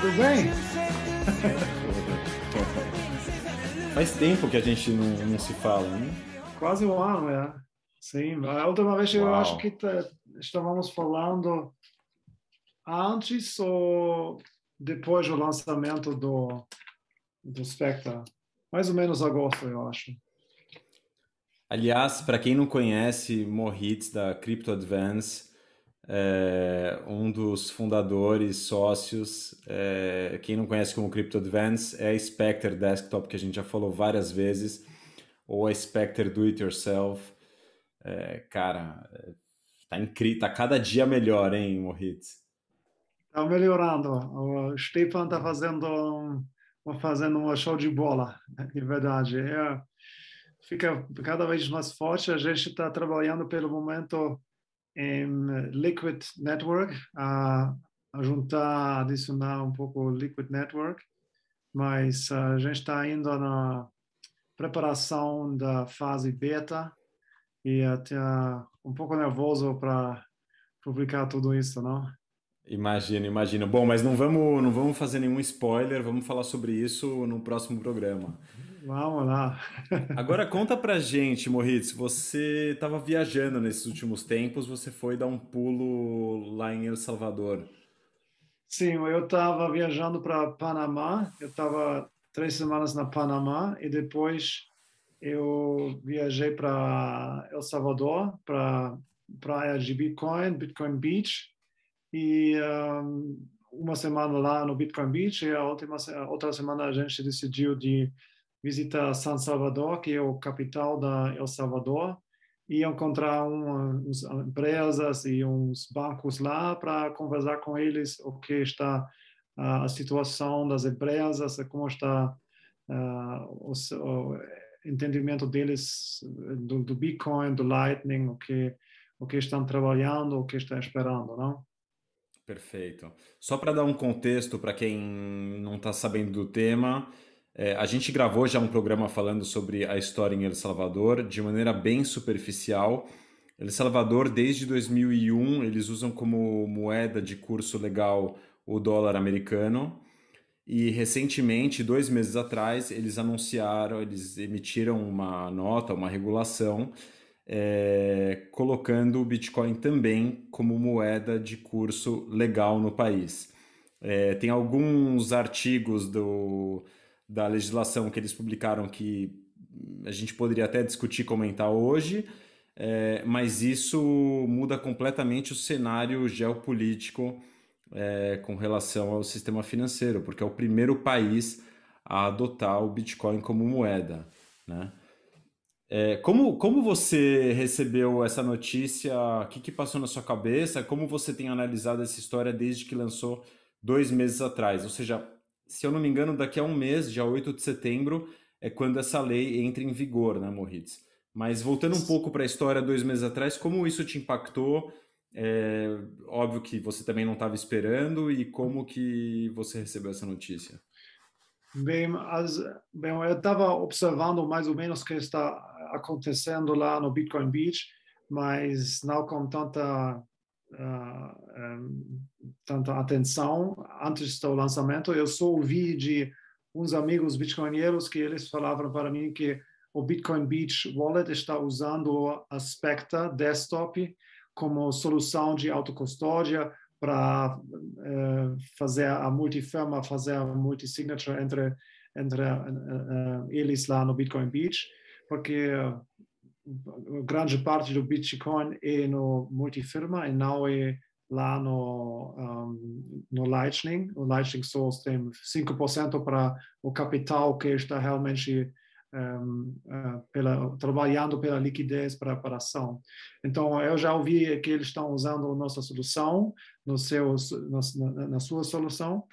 Tudo bem? Faz tempo que a gente não, não se fala, né? Quase um ano, é. Sim, a última vez eu Uau. acho que tá- estávamos falando antes ou depois do lançamento do, do Spectre. Mais ou menos agosto, eu acho. Aliás, para quem não conhece, Moritz da Crypto Advance, é um dos fundadores, sócios. é, quem não conhece como Crypto Advance é a Spectre Desktop, que a gente já falou várias vezes, ou a Spectre Do It Yourself. É, cara, tá incrível, tá cada dia melhor, hein, Moritz? Está melhorando. O Stefan está fazendo, tá fazendo um show de bola, de verdade. É, fica cada vez mais forte. A gente está trabalhando pelo momento em Liquid Network, a, a juntar, adicionar um pouco Liquid Network, mas a gente está ainda na preparação da fase beta e até um pouco nervoso para publicar tudo isso, não? Imagino, imagino. Bom, mas não vamos, não vamos fazer nenhum spoiler, vamos falar sobre isso no próximo programa. Vamos lá. Agora conta pra gente, Moritz, você estava viajando nesses últimos tempos, você foi dar um pulo lá em El Salvador. Sim, eu estava viajando para Panamá. Eu estava três semanas na Panamá e depois eu viajei para El Salvador, para praia de Bitcoin, Bitcoin Beach, e um, uma semana lá no Bitcoin Beach e a última a outra semana a gente decidiu de visitar San Salvador, que é o capital da El Salvador, e encontrar uma, uns empresas e uns bancos lá para conversar com eles o que está ah, a situação das empresas, como está ah, o, o entendimento deles do, do Bitcoin, do Lightning, o que o que estão trabalhando, o que estão esperando, não? Perfeito. Só para dar um contexto para quem não está sabendo do tema, é, a gente gravou já um programa falando sobre a história em El Salvador de maneira bem superficial. El Salvador, desde 2001, eles usam como moeda de curso legal o dólar americano. E recentemente, dois meses atrás, eles anunciaram, eles emitiram uma nota, uma regulação, é, colocando o Bitcoin também como moeda de curso legal no país. É, tem alguns artigos do, da legislação que eles publicaram que a gente poderia até discutir comentar hoje, é, mas isso muda completamente o cenário geopolítico é, com relação ao sistema financeiro, porque é o primeiro país a adotar o Bitcoin como moeda, né? É, como, como você recebeu essa notícia? O que, que passou na sua cabeça? Como você tem analisado essa história desde que lançou dois meses atrás? Ou seja, se eu não me engano, daqui a um mês, dia 8 de setembro, é quando essa lei entra em vigor, né, Moritz? Mas voltando um pouco para a história dois meses atrás, como isso te impactou? É, óbvio que você também não estava esperando e como que você recebeu essa notícia? Bem, as, bem eu estava observando mais ou menos o que está acontecendo lá no Bitcoin Beach, mas não com tanta, tanta atenção antes do lançamento. Eu só ouvi de uns amigos bitcoinheiros que eles falavam para mim que o Bitcoin Beach Wallet está usando a Spectre Desktop como solução de autocustódia para eh, fazer a multifirma, fazer a multisignature entre, entre eh, eh, eles lá no Bitcoin Beach, porque eh, grande parte do Bitcoin é no multifirma e não é lá no, um, no Lightning. O Lightning Source tem 5% para o capital que está realmente um, uh, pela, trabalhando pela liquidez para a operação. Então, eu já ouvi que eles estão usando a nossa solução no seu, na, na sua solução,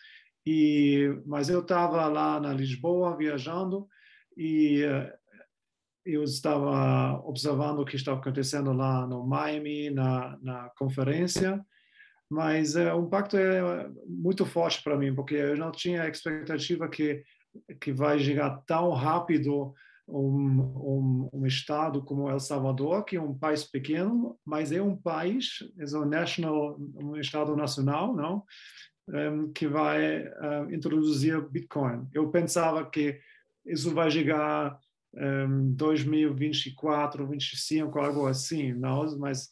e, mas eu estava lá na Lisboa viajando e uh, eu estava observando o que estava acontecendo lá no Miami, na, na conferência, mas uh, o impacto é muito forte para mim, porque eu não tinha expectativa que que vai chegar tão rápido um, um, um, estado como El Salvador, que é um país pequeno, mas é um país, é um national, um estado nacional, não? um, que vai uh, introduzir Bitcoin. Eu pensava que isso vai chegar um, 2024, 2025, algo assim, não? Mas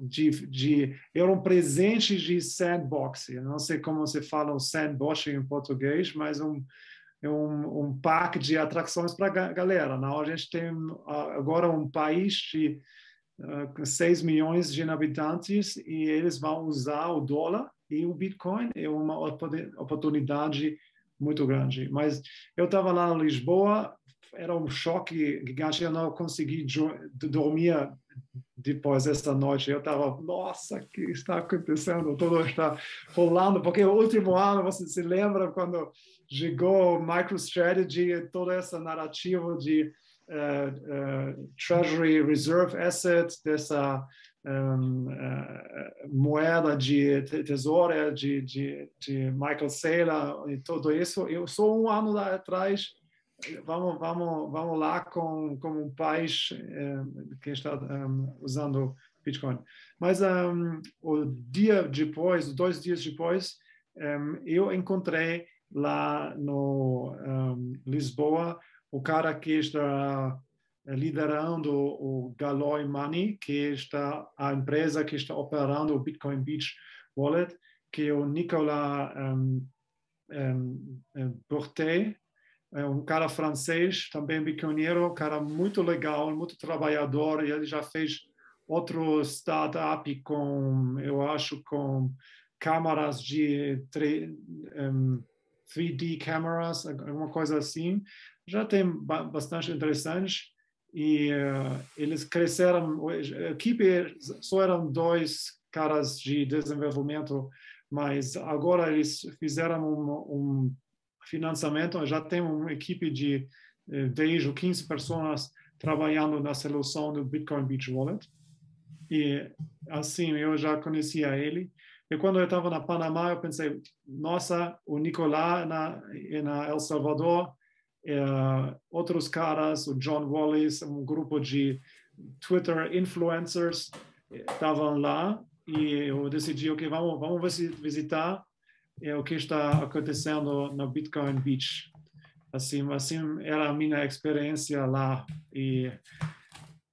de, de eram presentes de sandbox. Eu não sei como se fala o sandbox em português, mas um um, um parque de atrações para a galera. Não? A gente tem agora um país de uh, 6 milhões de habitantes e eles vão usar o dólar e o Bitcoin é uma oportunidade muito grande. Mas eu estava lá em Lisboa, era um choque gigante, eu não consegui dormir depois dessa noite. Eu estava, nossa, o que está acontecendo? Tudo está rolando, porque o último ano, você se lembra quando chegou MicroStrategy, toda essa narrativa de uh, uh, Treasury Reserve Asset, dessa um, uh, moeda de tesoura de, de, de Michael Saylor e tudo isso. Eu sou um ano atrás vamos vamos vamos lá com com um país que está um, usando Bitcoin. Mas um, o dia depois, dois dias depois, eu encontrei lá no Lisboa o cara que está liderando o Galloy Money, que está a empresa que está operando o Bitcoin Beach Wallet, que é o Nicolas um, um, Portet, é um cara francês, também bitcoinheiro, cara muito legal, muito trabalhador, e ele já fez outro startup com, eu acho, com câmaras de um, 3D cameras, alguma coisa assim. Já tem bastante interessante e uh, eles cresceram, a equipe só eram dois caras de desenvolvimento, mas agora eles fizeram um, um financiamento, já tem uma equipe de, eh, vejo, 15 pessoas trabalhando na solução do Bitcoin Beach Wallet. E assim, eu já conhecia ele. E quando eu estava na Panamá, eu pensei, nossa, o Nicolás na, na El Salvador, é, outros caras, o John Wallace, um grupo de Twitter influencers estavam lá e eu decidi, ok, vamos, vamos visitar é, o que está acontecendo no Bitcoin Beach. Assim, assim era a minha experiência lá e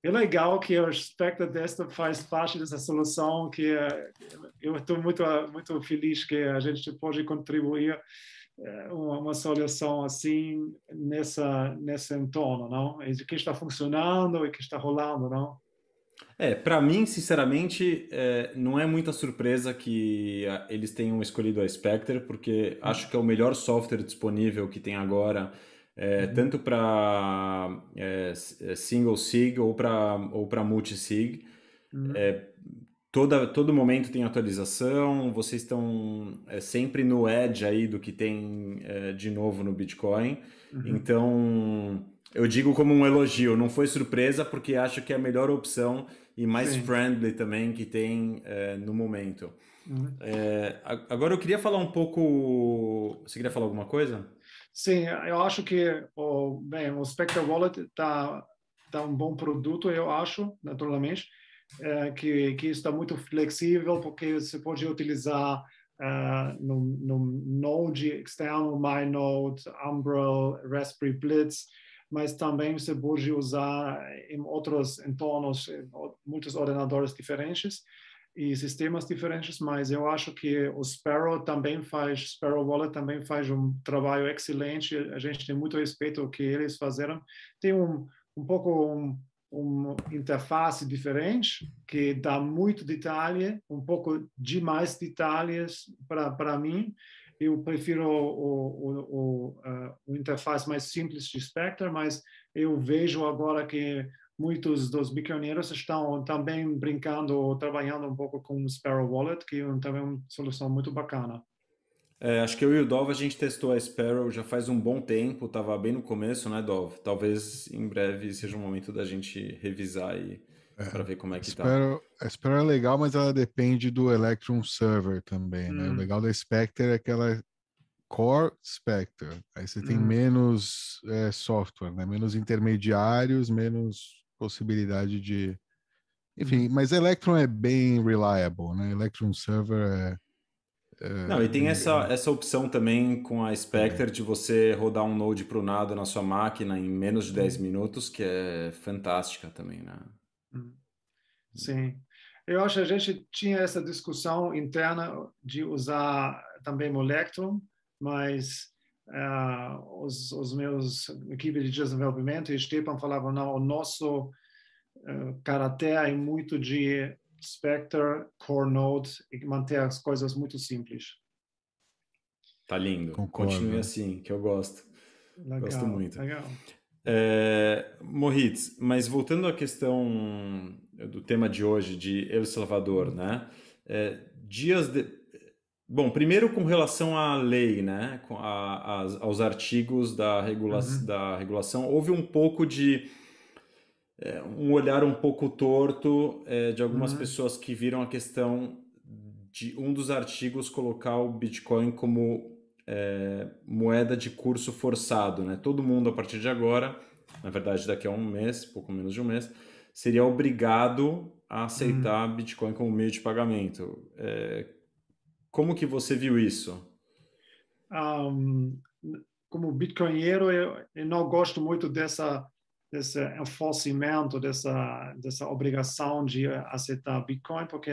é legal que o Spectre desta faz parte dessa solução que eu estou muito muito feliz que a gente pode contribuir eh, uma, uma solução assim nessa nesse entorno, não? E que está funcionando e que está rolando, não? É, para mim, sinceramente, é, não é muita surpresa que eles tenham escolhido a Spectre, porque acho que é o melhor software disponível que tem agora é, uhum. tanto para é, é, single sig ou para ou para multi sig. Uhum. É, toda todo momento tem atualização. Vocês estão é, sempre no edge aí do que tem de novo no Bitcoin. Uhum. Então eu digo como um elogio. Não foi surpresa porque acho que é a melhor opção e mais Sim. friendly também que tem no momento. Uhum. agora eu queria falar um pouco. Você queria falar alguma coisa? Sim, eu acho que o, bem, o Spectre Wallet está tá um bom produto, eu acho, naturalmente, é, que, que está muito flexível, porque você pode utilizar uh, no, no Node externo, MyNode, Umbrel, Raspberry Blitz, mas também você pode usar em outros entornos, muitos ordenadores diferentes e sistemas diferentes, mas eu acho que o Sparrow também faz, Sparrow Wallet também faz um trabalho excelente, a gente tem muito respeito ao que eles fizeram. Tem um, um pouco um, uma interface diferente, que dá muito detalhe, um pouco demais detalhes para mim. Eu prefiro o, o, uh, o interface mais simples de Spectre, mas eu vejo agora que muitos dos bitcoinheiros estão também brincando, trabalhando um pouco com o Sparrow Wallet, que é também uma solução muito bacana. É, acho que eu e o Dov a gente testou a Sparrow já faz um bom tempo, estava bem no começo, né, Dov? Talvez em breve seja o momento da gente revisar e é, para ver como é que Sparrow, tá. A Sparrow é legal, mas ela depende do Electron Server também, hum. né? O hum. legal da Spectre é que ela é Core Spectre. Aí você tem hum. menos é, software, né? Menos intermediários, menos possibilidade de. Enfim, uhum. mas Electron é bem reliable, né? Electron Server é, É, não, e tem essa, essa opção também com a Spectre de você rodar um node prunado na sua máquina em menos de 10 minutos, que é fantástica também, né? Hum. Sim. Eu acho que a gente tinha essa discussão interna de usar também o mas uh, os, os meus equipes de desenvolvimento e Stepan falavam, não, o nosso uh, caráter é muito de Spectre, Core Node e manter as coisas muito simples. Tá lindo. Concordo. Continue assim, que eu gosto. Legal, gosto muito. Legal. É, Moritz, mas voltando à questão do tema de hoje, de El Salvador, né? É, dias de... Bom, primeiro com relação à lei, né? Com a, a, aos artigos da, regula... Uhum. da regulação, houve um pouco de é, um olhar um pouco torto é, de algumas uhum. pessoas que viram a questão de um dos artigos colocar o Bitcoin como é, moeda de curso forçado. Né? Todo mundo, a partir de agora, na verdade daqui a um mês, pouco menos de um mês, seria obrigado a aceitar uhum. Bitcoin como meio de pagamento. É, como que você viu isso? Um, como bitcoinheiro, eu, eu não gosto muito dessa desse enforcimento, dessa, dessa obrigação de aceitar Bitcoin, porque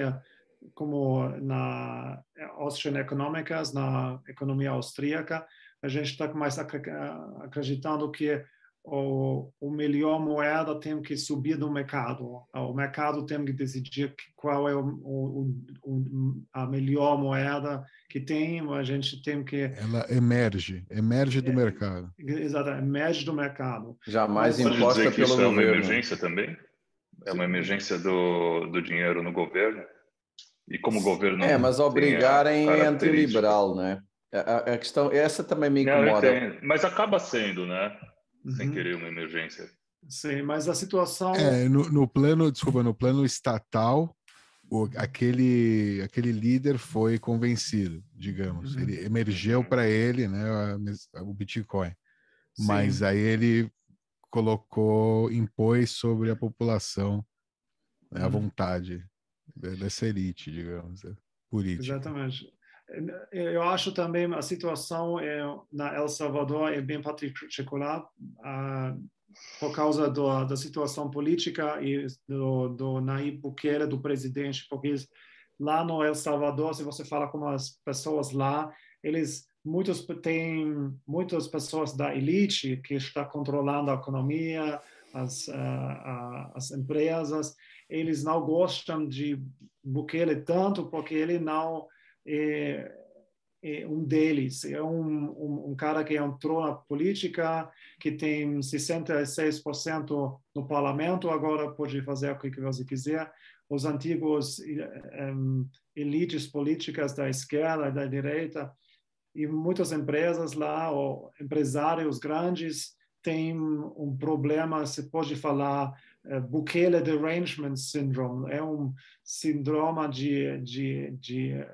como na Austrian Economics, na economia austríaca, a gente está mais acreditando que o, o melhor moeda tem que subir do mercado. O mercado tem que decidir qual é o, o, o, a melhor moeda que tem. A gente tem que. Ela emerge, emerge do é, mercado. Exatamente, emerge do mercado. Jamais Mas, imposta dizer que pelo isso governo. é uma emergência também? É uma emergência do, do dinheiro no governo? E como o governo. É, mas obrigarem é antiliberal, né? A, a, questão, essa também me incomoda. Não, mas acaba sendo, né? uhum. sem querer uma emergência. Sim, mas a situação. É, no, no plano, desculpa, no plano estatal, o, aquele, aquele líder foi convencido, digamos. Uhum. Ele emergeu para ele, né, o Bitcoin. Sim. Mas aí ele colocou, impôs sobre a população né, a uhum. vontade dessa elite, digamos, é, política. Exatamente eu acho também a situação é, na El Salvador é bem particular uh, por causa do, da situação política e do, do Nayib Bukele, do presidente, porque lá no El Salvador, se você fala com as pessoas lá, eles muitos têm muitas pessoas da elite que está controlando a economia, as, uh, uh, as empresas, eles não gostam de Bukele tanto porque ele não é, é um deles. É um, um, um, cara que entrou na política, que tem 66% no parlamento, agora pode fazer o que você quiser. Os antigos um, elites políticas da esquerda da direita, e muitas empresas lá, ou empresários grandes, têm um problema, se pode falar, Bukele Derangement Syndrome. É um síndrome de, de, de,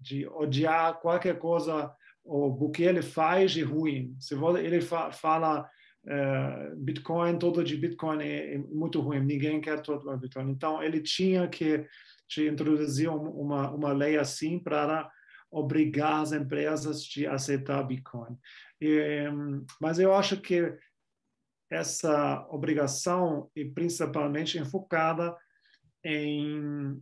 de odiar qualquer coisa o Bukele faz de ruim. Se ele fala uh, Bitcoin, todo de Bitcoin é, é, muito ruim, ninguém quer todo Bitcoin. Então, ele tinha que, que introduzir uma, uma lei assim para obrigar as empresas a aceitar Bitcoin. E, mas eu acho que essa obrigação é principalmente enfocada em,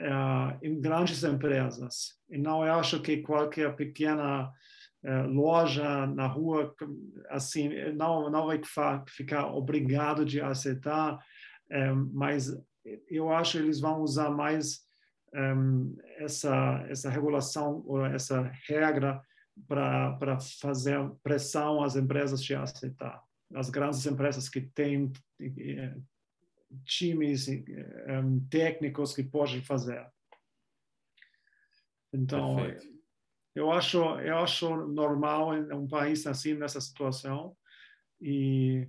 uh, em grandes empresas. E não eu acho que qualquer pequena uh, loja na rua assim não não vai ficar obrigado de aceitar, eh, mas eu acho que eles vão usar mais um, essa essa regulação ou essa regra para fazer pressão às empresas de aceitar as grandes empresas que têm eh, times eh, técnicos que podem fazer. Então, Perfeito. eu acho eu acho normal um país assim nessa situação e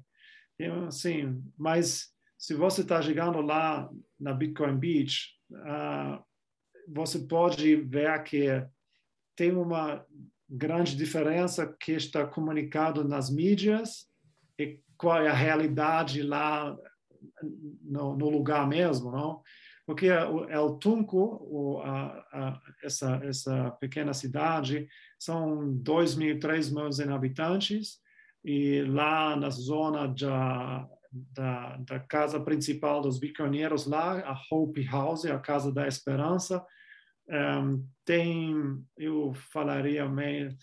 assim, mas se você está chegando lá na Bitcoin Beach, uh, você pode ver que tem uma grande diferença que está comunicado nas mídias e qual é a realidade lá no, no lugar mesmo, não? porque El Tunco, o, a, a, essa, essa pequena cidade, são 2 mil, 3 mil habitantes, e lá na zona da, da, da casa principal dos bitcoinheiros lá, a Hope House, a Casa da Esperança, um, tem, eu falaria meio,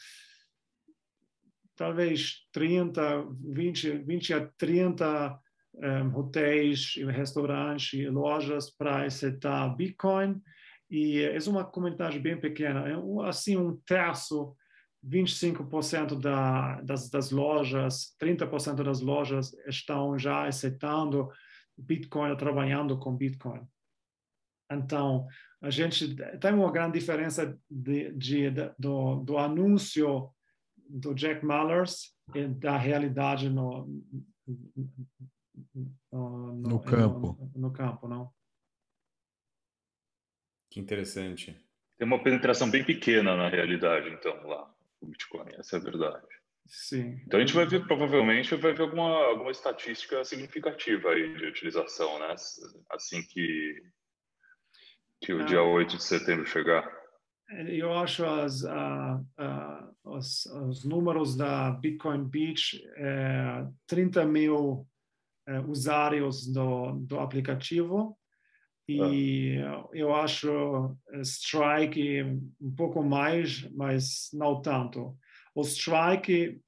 talvez 30, 20, 20 a 30 um, hotéis, restaurantes lojas para aceitar Bitcoin. E é uma comunidade bem pequena, é assim um terço 25% da, das, das lojas, 30% das lojas estão já aceitando Bitcoin, trabalhando com Bitcoin. Então, a gente tem uma grande diferença de, de, de do, do, anúncio do Jack Mallers e da realidade no, no, no, no campo. No, no, campo, não? Que interessante. Tem uma penetração bem pequena na realidade, então, lá o Bitcoin, essa é a verdade. Sim. Então a gente vai ver, provavelmente, vai ver alguma, alguma estatística significativa aí de utilização, né? Assim que, que o ah, dia 8 de setembro chegar. Eu acho as, os, os, números da Bitcoin Beach, é, 30 mil é, usuários do, do aplicativo, e ah. eu acho Strike um pouco mais, mas não tanto. O Strike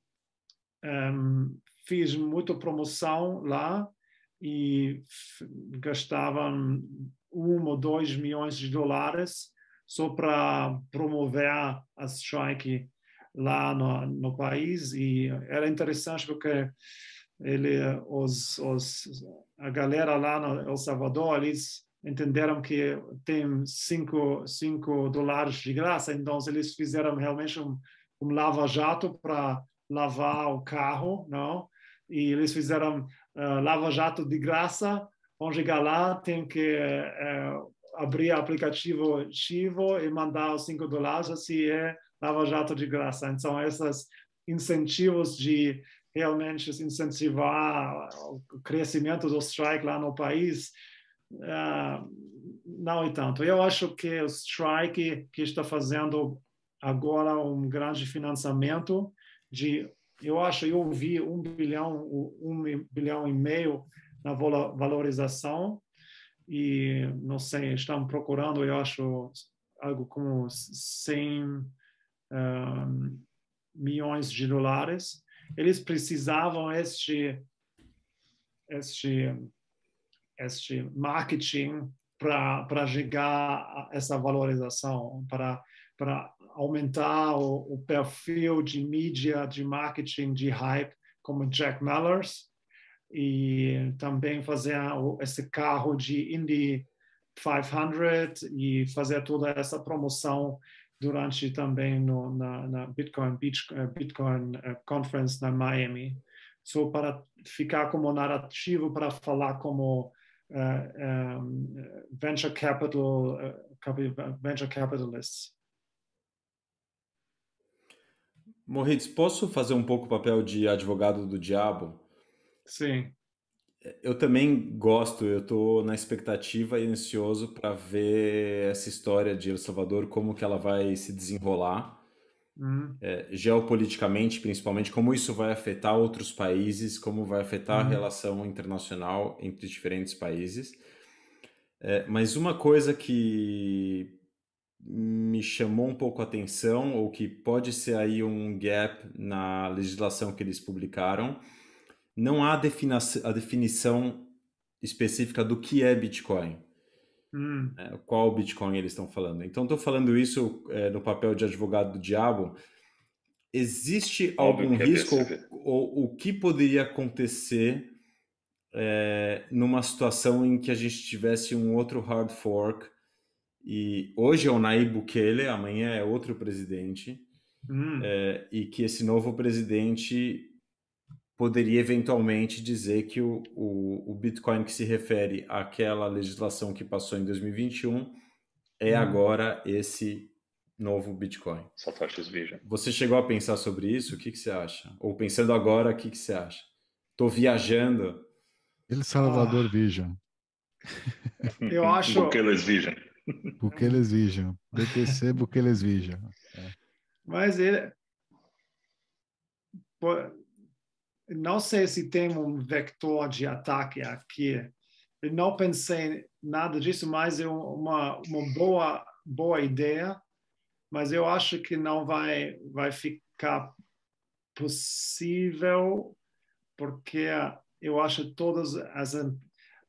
um, fiz muita promoção lá e gastavam um ou dois milhões de dólares só para promover a Strike lá no, no país. E era interessante porque ele os, os a galera lá no El Salvador eles entenderam que tem cinco, cinco dólares de graça, então eles fizeram realmente um, um lava-jato para lavar o carro, não? E eles fizeram uh, lava-jato de graça, vão chegar lá, tem que uh, abrir aplicativo Chivo e mandar os cinco dólares, assim é lava-jato de graça. Então, esses incentivos de realmente incentivar o crescimento do strike lá no país, uh, não e tanto. Eu acho que o Strike que está fazendo agora um grande financiamento de, eu acho, eu vi um bilhão, um bilhão e meio na valorização e não sei, estão procurando, eu acho, algo como 100 um, ah, milhões de dólares. Eles precisavam este este este marketing para chegar a essa valorização, para para aumentar o, o, perfil de mídia, de marketing, de hype, como Jack Mallers, e também fazer esse carro de Indy 500 e fazer toda essa promoção durante também no, na, na Bitcoin Beach, eh, Bitcoin eh, Conference na Miami, só para ficar como narrativo para falar como um, venture capital uh, venture capitalists. Moritz, posso fazer um pouco o papel de advogado do diabo? Sim. Eu também gosto, eu estou na expectativa e ansioso para ver essa história de El Salvador, como que ela vai se desenrolar. Uhum. É, geopoliticamente, principalmente, como isso vai afetar outros países, como vai afetar uhum. a relação internacional entre diferentes países. É, mas uma coisa que me chamou um pouco a atenção, ou que pode ser aí um gap na legislação que eles publicaram, não há a definição específica do que é Bitcoin. Hum. É, qual Bitcoin eles estão falando. Então, estou falando isso é, no papel de advogado do diabo. Existe algum risco ou, o que poderia acontecer é, numa situação em que a gente tivesse um outro hard fork e hoje é o Nayib Bukele, amanhã é outro presidente hum. É, e que esse novo presidente poderia eventualmente dizer que o, o, o, Bitcoin que se refere àquela legislação que passou em 2021 é hum. agora esse novo Bitcoin. Satoshi Vision. Você chegou a pensar sobre isso? O que, que você acha? Ou pensando agora, o que, que você acha? Estou viajando. Ele Salvador ah. Vision. eu acho. Bukeles Vision. Bukeles Vision. BTC Bukeles Vision. É. Mas ele. Não sei se tem um vector de ataque aqui. Eu não pensei nada disso, mas é uma, uma boa, boa ideia. Mas eu acho que não vai, vai ficar possível, porque eu acho todas as,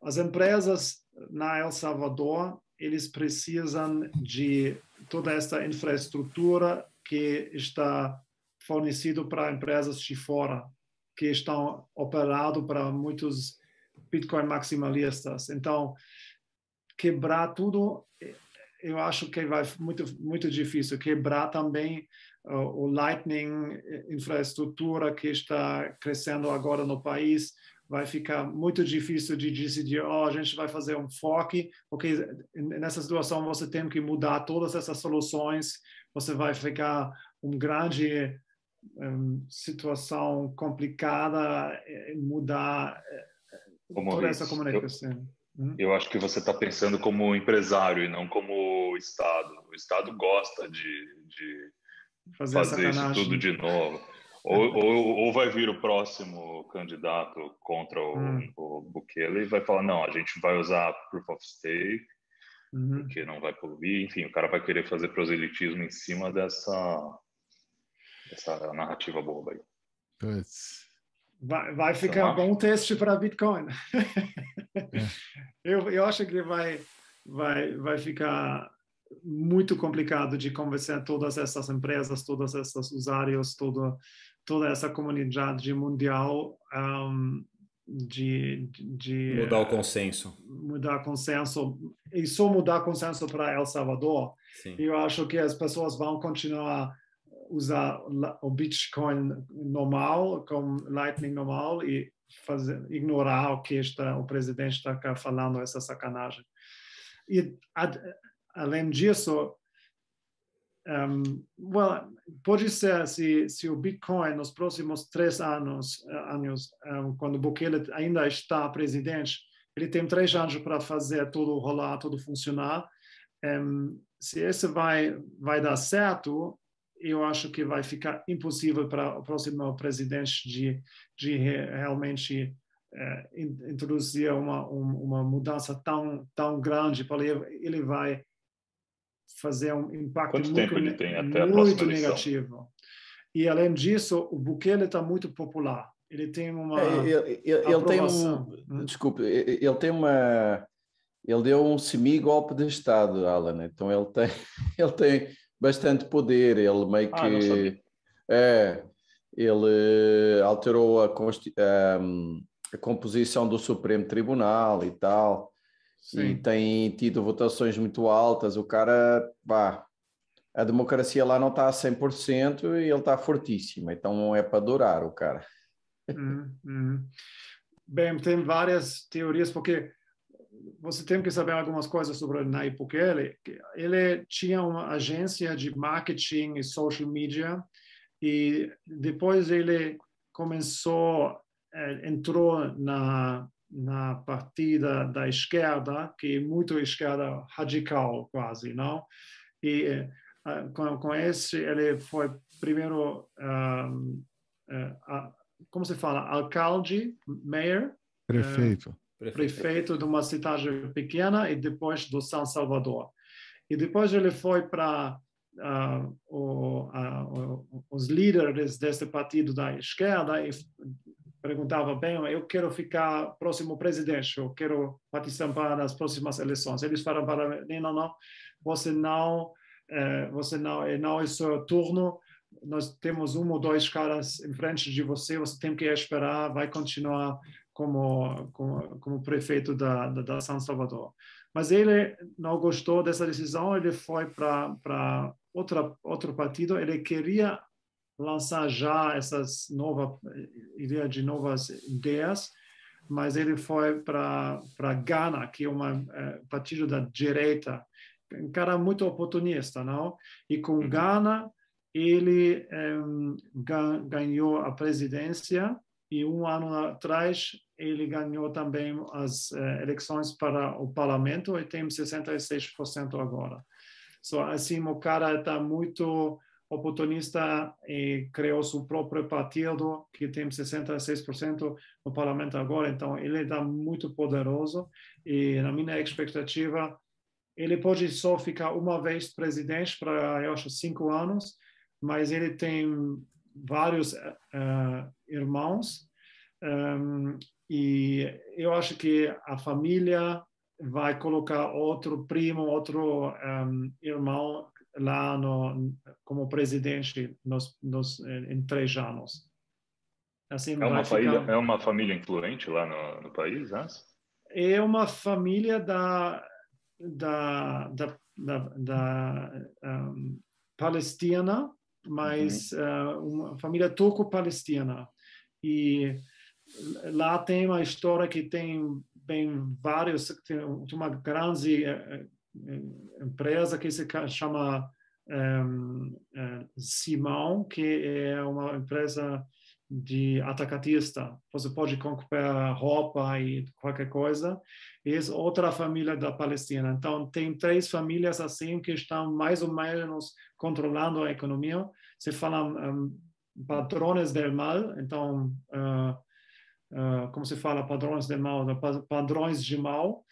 as empresas na El Salvador, eles precisam de toda essa infraestrutura que está fornecido para empresas de fora, que estão operando para muitos Bitcoin maximalistas. Então, quebrar tudo, eu acho que vai muito muito difícil. Quebrar também uh, o Lightning infraestrutura que está crescendo agora no país, vai ficar muito difícil de decidir, oh, a gente vai fazer um fork, porque nessa situação você tem que mudar todas essas soluções, você vai ficar um grande um, situação complicada em mudar eh, como toda essa comunicação. Eu, hum? eu acho que você está pensando como empresário e não como Estado. O Estado gosta de, de fazer, fazer isso tudo de novo. Ou, ou, ou, vai vir o próximo candidato contra o, hum. o Bukele e vai falar, não, a gente vai usar Proof of Stake, uhum. porque não vai poluir. Enfim, o cara vai querer fazer proselitismo em cima dessa, dessa narrativa boba aí. Vai, vai ficar um bom teste para Bitcoin. É. eu, eu acho que vai, vai, vai ficar muito complicado de convencer todas essas empresas, todas essas usuários, todo, toda essa comunidade mundial um, de, de mudar o consenso mudar o consenso e só mudar o consenso para El Salvador Sim. eu acho que as pessoas vão continuar usar o Bitcoin normal com Lightning normal e fazer ignorar o que está o presidente está falando essa sacanagem e além disso um, well, pode ser se, se o Bitcoin nos próximos três anos, anos um, quando Bukele ainda está presidente, ele tem três anos para fazer tudo rolar, tudo funcionar. Um, se esse vai vai dar certo, eu acho que vai ficar impossível para o próximo presidente de, de realmente uh, introduzir uma, uma mudança tão tão grande, porque ele vai fazer um impacto Quanto muito, tempo ele tem até muito negativo. E além disso, o Bukele está muito popular. Ele tem uma é, ele, ele, ele tem um, hum? desculpe, ele tem uma ele deu um semi-golpe de Estado, Alan. Então ele tem, ele tem bastante poder. Ele meio ah, que. É, ele alterou a, a, a, composição do Supremo Tribunal e tal. Sim. e tem tido votações muito altas. O cara, pá, a democracia lá não está a 100% e ele está fortíssimo, então não é para adorar o cara. Uhum, uhum. Bem, tem várias teorias, porque você tem que saber algumas coisas sobre o Nayib Bukele. Ele tinha uma agência de marketing e social media e depois ele começou, eh, entrou na na partida da esquerda, que é muito esquerda radical quase, não? E uh, com, com esse ele foi primeiro, uh, uh, como se fala, alcalde, mayor? Prefeito. Prefeito de uma cidade pequena e depois do São Salvador. E depois ele foi para os líderes desse partido da esquerda e perguntava bem, eu quero ficar próximo presidente, eu quero participar das próximas eleições. Eles falaram para mim, não, não, você não, você não, é, não é seu turno, nós temos um ou dois caras em frente de você, você tem que esperar, vai continuar como, como, como prefeito da, da, da São Salvador. Mas ele não gostou dessa decisão, ele foi para outro partido, ele queria lançar já essas novas ideias de novas ideias, mas ele foi para para Ghana, que é um é, partido da direita, um cara muito oportunista, não? E com uhum. Ghana ele um, ganhou a presidência e um ano atrás ele ganhou também as uh, eleições para o parlamento e tem 66% agora. So, assim, o cara está muito oportunista e criou seu próprio partido, que tem 66% no parlamento agora, então ele está muito poderoso e, na minha expectativa, ele pode só ficar uma vez presidente para, eu acho, cinco anos, mas ele tem vários uh, irmãos um, e eu acho que a família vai colocar outro primo, outro um, irmão lá no, como presidente nos, nos, em três anos. Assim, é, uma família, ficar... é uma família influente lá no, no país, né? É uma família da, da, da, da, da um, Palestina, mas uhum. uh, uma família turco-palestina. E lá tem uma história que tem bem vários, tem uma grande uh, empresa que se chama um, uh, Simão, que é uma empresa de atacatista. Você pode comprar roupa e qualquer coisa. E é outra família da Palestina. Então, tem três famílias assim que estão mais ou menos controlando a economia. Se fala um, padrões mal. Então, uh, uh, como se fala padrões de mal? Padrões de mal.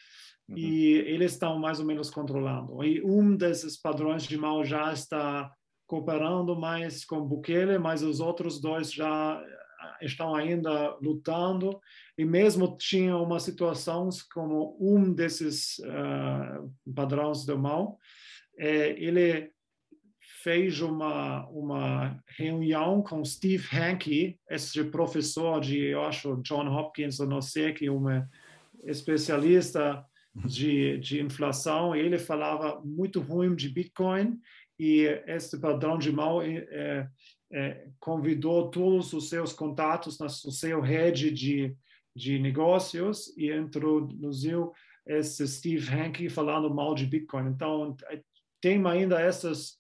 Uhum. E eles estão mais ou menos controlando. E um desses padrões de mal já está cooperando mais com Bukele, mas os outros dois já eh, estão ainda lutando e mesmo tinha uma situação como um desses uh, padrões do mal, é, ele fez uma uma reunião com Steve Hanke, esse professor de eu acho John Hopkins, ou não sei que um especialista de, de inflação, ele falava muito ruim de Bitcoin e este padrão de mal é, é, convidou todos os seus contatos na seu rede de, de negócios e introduziu esse Steve Hanke falando mal de Bitcoin. Então, tem ainda essas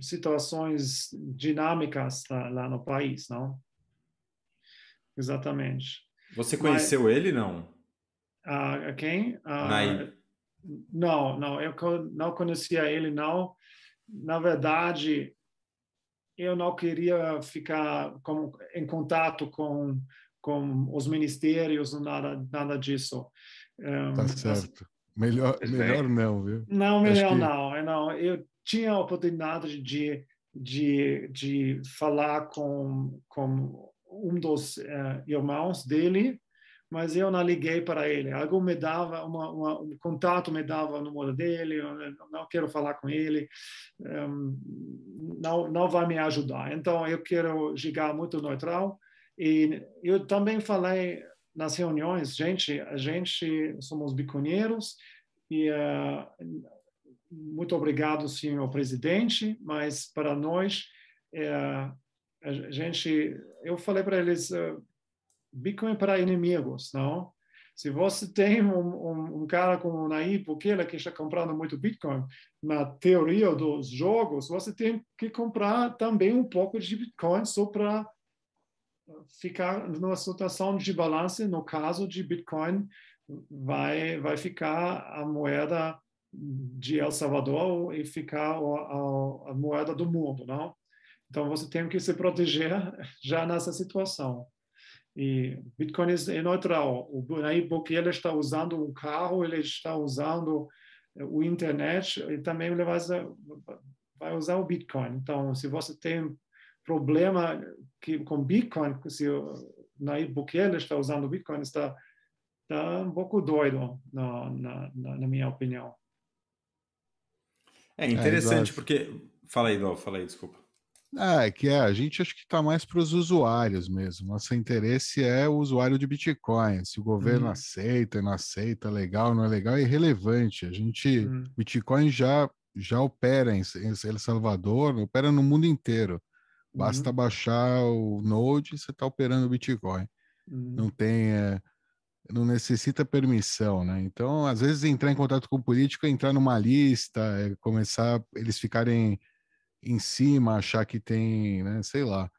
situações dinâmicas lá no país, não? Exatamente. Você conheceu Mas, ele, não? A uh, quem? Uh, não, não, eu não conhecia ele, não. Na verdade, eu não queria ficar com, em contato com, com os ministérios, nada, nada disso. Um, tá certo. Melhor, melhor não, viu? Não, melhor que... não, não. Eu tinha a oportunidade de, de, de falar com, com um dos uh, irmãos dele, mas eu não liguei para ele. Algo me dava, uma, uma, um contato me dava o número dele, eu não quero falar com ele, um, não, não vai me ajudar. Então, eu quero jogar muito neutral. E eu também falei nas reuniões, gente, a gente somos biconeiros e uh, muito obrigado, senhor presidente, mas para nós, uh, a gente, eu falei para eles, uh, Bitcoin é para inimigos, não? Se você tem um, um, um cara como o Nayib Bukele que está comprando muito Bitcoin, na teoria dos jogos, você tem que comprar também um pouco de Bitcoin só para ficar numa situação de balanço. No caso de Bitcoin, vai, vai ficar a moeda de El Salvador e ficar a, a, moeda do mundo, não? Então, você tem que se proteger já nessa situação. E Bitcoin é neutral. O Nayib Bukele está usando um carro, ele está usando o internet e também ele vai usar o Bitcoin. Então, se você tem problema que, com Bitcoin, se o Nayib Bukele está usando o Bitcoin, está, está um pouco doido, na, na, na minha opinião. É interessante é, porque... Fala aí, Dol, fala aí, desculpa. Ah, é que é, a gente acho que está mais para os usuários mesmo. Nosso interesse é o usuário de Bitcoin. Se o governo uhum. aceita, não aceita, legal, não é legal, é irrelevante. A gente, uhum. Bitcoin já já opera em, em El Salvador, opera no mundo inteiro. Basta uhum. baixar o Node e você está operando o Bitcoin. Não uhum. tem, é, não necessita permissão, né? Então, às vezes entrar em contato com o político é entrar numa lista, é começar eles ficarem em cima, achar que tem, né, sei lá.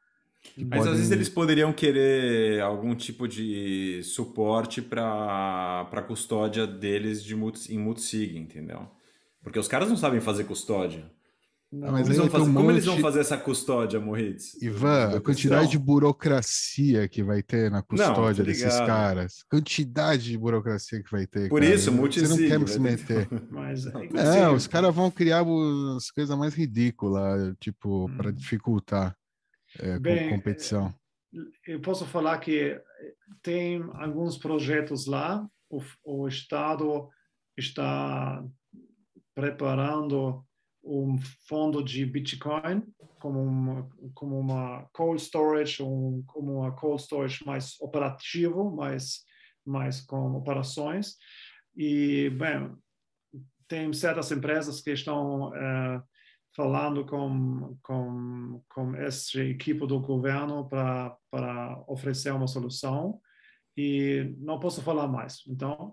Mas podem... às vezes eles poderiam querer algum tipo de suporte para a custódia deles de em multisig, entendeu? Porque os caras não sabem fazer custódia. Não, mas eles fazer, um como monte... eles vão fazer essa custódia, Moritz? Ivan, a quantidade de burocracia que vai ter na custódia não, desses caras. Quantidade de burocracia que vai ter. Por cara. isso, multisig. Você não quer se meter. Mas, é, os caras vão criar as coisas mais ridículas, tipo, hum. para dificultar é, Bem, competição. Eu posso falar que tem alguns projetos lá, o, o Estado está preparando um fundo de Bitcoin como uma, como uma cold storage, um, como uma cold storage mais operativo, mais, mais com operações. E, bem, tem certas empresas que estão uh, falando com, com, com essa equipe do governo para, para oferecer uma solução e não posso falar mais. Então,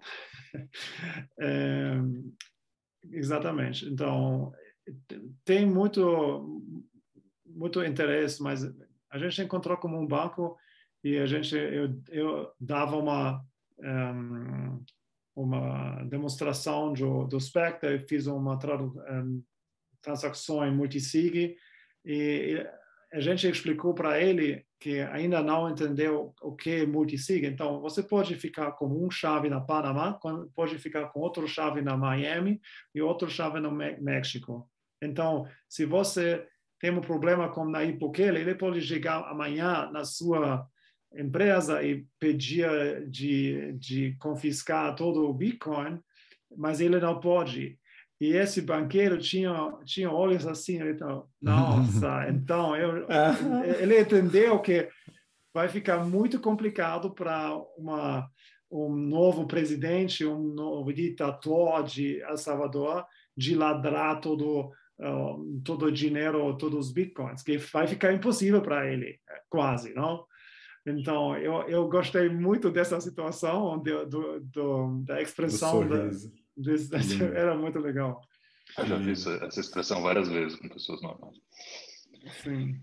é, exatamente. Então, tem muito muito interesse, mas a gente encontrou como um banco e a gente eu, eu dava uma um, uma demonstração do, do Spectre, fiz uma um, transação em multisig e a gente explicou para ele que ainda não entendeu o que é multisig. Então, você pode ficar com um chave na Panamá, pode ficar com outro chave na Miami e outro chave no México. Então, se você tem um problema com Nayib Bukele, ele pode chegar amanhã na sua empresa e pedir de, de confiscar todo o Bitcoin, mas ele não pode. E esse banqueiro tinha, tinha olhos assim, então, nossa, então eu, ele entendeu que vai ficar muito complicado para uma um novo presidente, um novo ditador de El Salvador, de ladrar todo uh, todo o dinheiro, todos os bitcoins, que vai ficar impossível para ele, quase, não? Então, eu, eu gostei muito dessa situação, do, do, do da expressão, da, desse, era muito legal. Eu já vi essa expressão várias vezes com pessoas normais. Sim.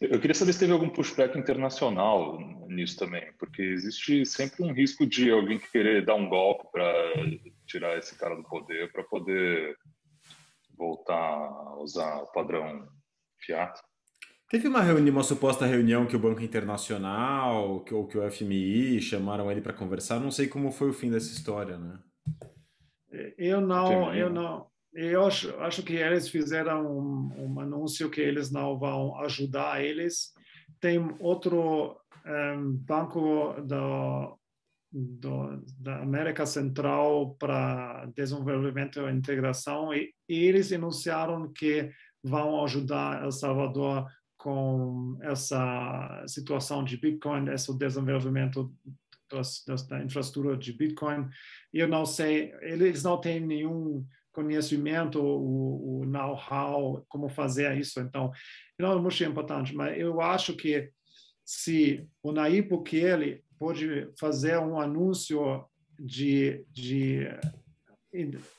Eu queria saber se teve algum pushback internacional nisso também, porque existe sempre um risco de alguém querer dar um golpe para tirar esse cara do poder, para poder voltar a usar o padrão Fiat. Teve uma reunião, uma suposta reunião que o Banco Internacional que, ou que o FMI chamaram ele para conversar. Não sei como foi o fim dessa história, né? Eu não, eu não. Eu acho, acho que eles fizeram um, um anúncio que eles não vão ajudar eles. Tem outro um, banco da do, da América Central para desenvolvimento e integração e, eles anunciaram que vão ajudar El Salvador com essa situação de Bitcoin, esse desenvolvimento da infraestrutura de Bitcoin. Eu não sei, eles não têm nenhum conhecimento, o, o know-how, como fazer isso. Então, não é muito importante, mas eu acho que se o Nayib Bukele pode fazer um anúncio de, de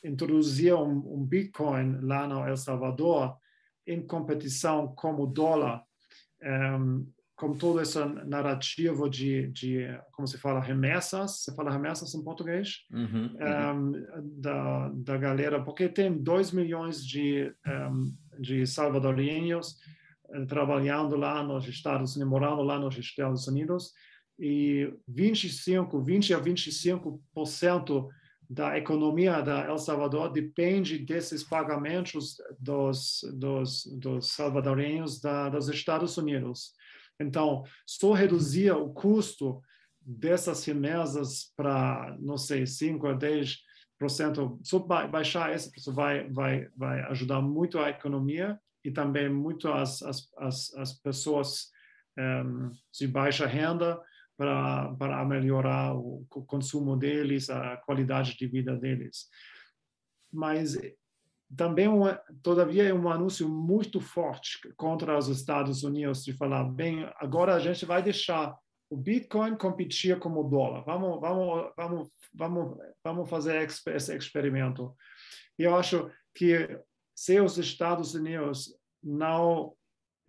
introduzir um, um, Bitcoin lá no El Salvador em competição com o dólar, um, com toda essa narrativa de, de, como se fala, remessas, se fala remessas em português, uhum, uhum. Um, da, da galera, porque tem 2 milhões de, de salvadorenhos eh, trabalhando lá nos Estados Unidos, morando lá nos Estados Unidos, e 25, 20 a 25% da economia da El Salvador depende desses pagamentos dos, dos, dos salvadorenhos da, dos Estados Unidos. Então, só reduzir o custo dessas remessas para, não sei, 5 a 10%, só baixar isso vai, vai, vai ajudar muito a economia e também muito as, as, as, as pessoas um, de baixa renda para, para melhorar o consumo deles, a qualidade de vida deles. Mas também, todavia, é um anúncio muito forte contra os Estados Unidos de falar, bem, agora a gente vai deixar o Bitcoin competir como o dólar. Vamos, vamos, vamos, vamos, vamos fazer esse experimento. Eu acho que se os Estados Unidos não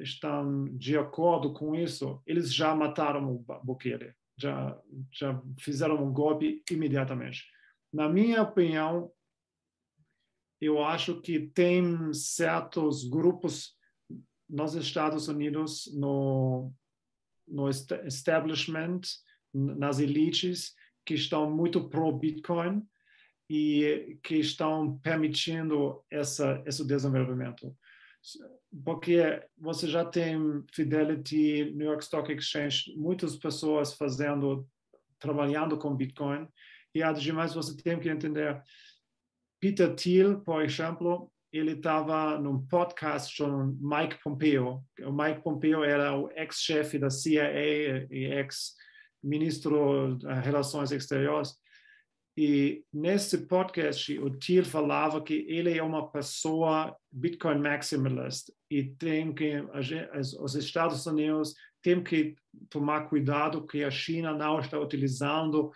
estão de acordo com isso, eles já mataram o Bukele, já, já fizeram um golpe imediatamente. Na minha opinião, eu acho que tem certos grupos nos Estados Unidos, no, no establishment, nas elites, que estão muito pro-Bitcoin e que estão permitindo essa, esse desenvolvimento. Porque você já tem Fidelity, New York Stock Exchange, muitas pessoas fazendo, trabalhando com Bitcoin, e ademais você tem que entender, Peter Thiel, por exemplo, ele estava num podcast com Mike Pompeo. O Mike Pompeo era o ex-chefe da CIA e ex-ministro de Relações Exteriores. E nesse podcast, o Thiel falava que ele é uma pessoa Bitcoin maximalist e tem que os Estados Unidos têm que tomar cuidado que a China não está utilizando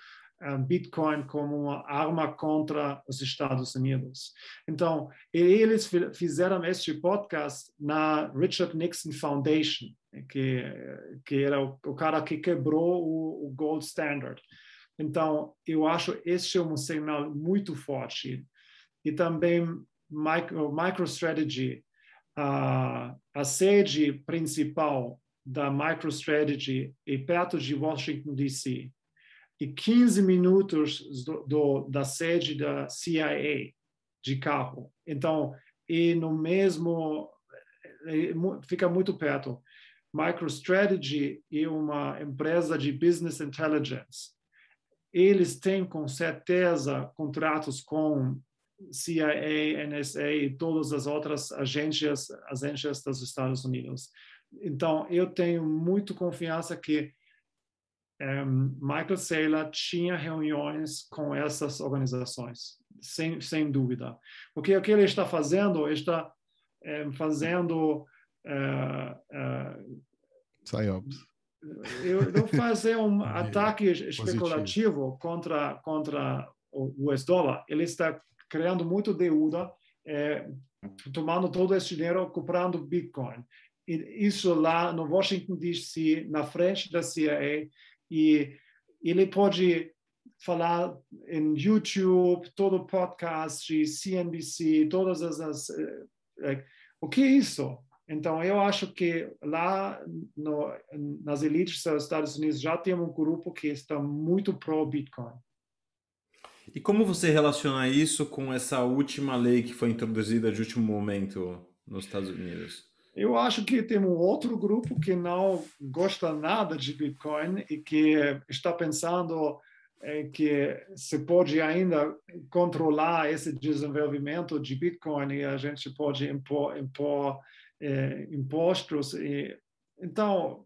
Bitcoin como uma arma contra os Estados Unidos. Então, eles fizeram este podcast na Richard Nixon Foundation, que, que era o cara que quebrou o, o, Gold Standard. Então, eu acho este é um sinal muito forte. E também micro, MicroStrategy, a, a sede principal da MicroStrategy é perto de Washington, D.C e 15 minutos do, do, da sede da CIA de carro. Então, e no mesmo é, fica muito perto. MicroStrategy é uma empresa de business intelligence. Eles têm com certeza contratos com CIA, NSA e todas as outras agências, agências dos Estados Unidos. Então, eu tenho muito confiança que um, Michael Saylor tinha reuniões com essas organizações, sem, sem dúvida. Porque o que ele está fazendo, ele está um, fazendo... Uh, uh, Psyops. Eu, eu fazer um ataque especulativo contra, contra o US dólar. Ele está criando muito deuda, é, tomando todo esse dinheiro, comprando Bitcoin. E isso lá no Washington DC, na frente da CIA, e ele pode falar em YouTube, todo podcast CNBC, todas as, uh, o que é isso? Então eu acho que lá no, nas elites dos Estados Unidos já tem um grupo que está muito pro Bitcoin. E como você relaciona isso com essa última lei que foi introduzida de último momento nos Estados Unidos? Eu acho que tem um outro grupo que não gosta nada de Bitcoin e que está pensando é, que se pode ainda controlar esse desenvolvimento de Bitcoin e a gente pode impor, impor é, impostos. E, então,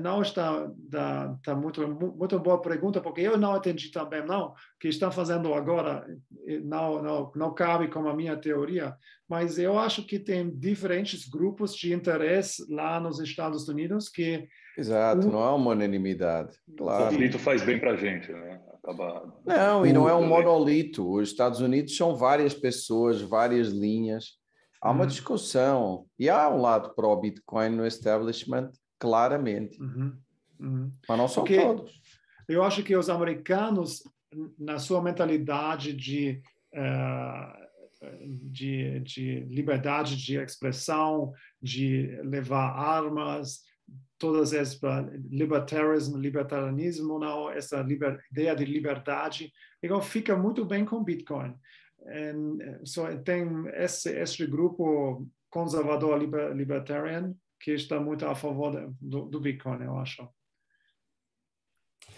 não está, está, está muito, muito boa pergunta, porque eu não entendi também, não, que estão fazendo agora, não, não, não cabe com a minha teoria, mas eu acho que tem diferentes grupos de interesse lá nos Estados Unidos que... Exato, um... não há uma unanimidade, claro. O conflito faz bem para a gente, né? Acaba... Não, e não é um monolito. Os Estados Unidos são várias pessoas, várias linhas. Há uma uhum. discussão e há um lado pró-Bitcoin no establishment claramente. Uhum, uhum. Mas não são Porque todos. Eu acho que os americanos, na sua mentalidade de, uh, de, de liberdade de expressão, de levar armas, todas essas libertarismo, libertarianismo, não, essa liber, ideia de liberdade, então fica muito bem com Bitcoin. And, so tem esse, esse grupo conservador liber, libertarian que está muito a favor do, do Bitcoin, eu acho.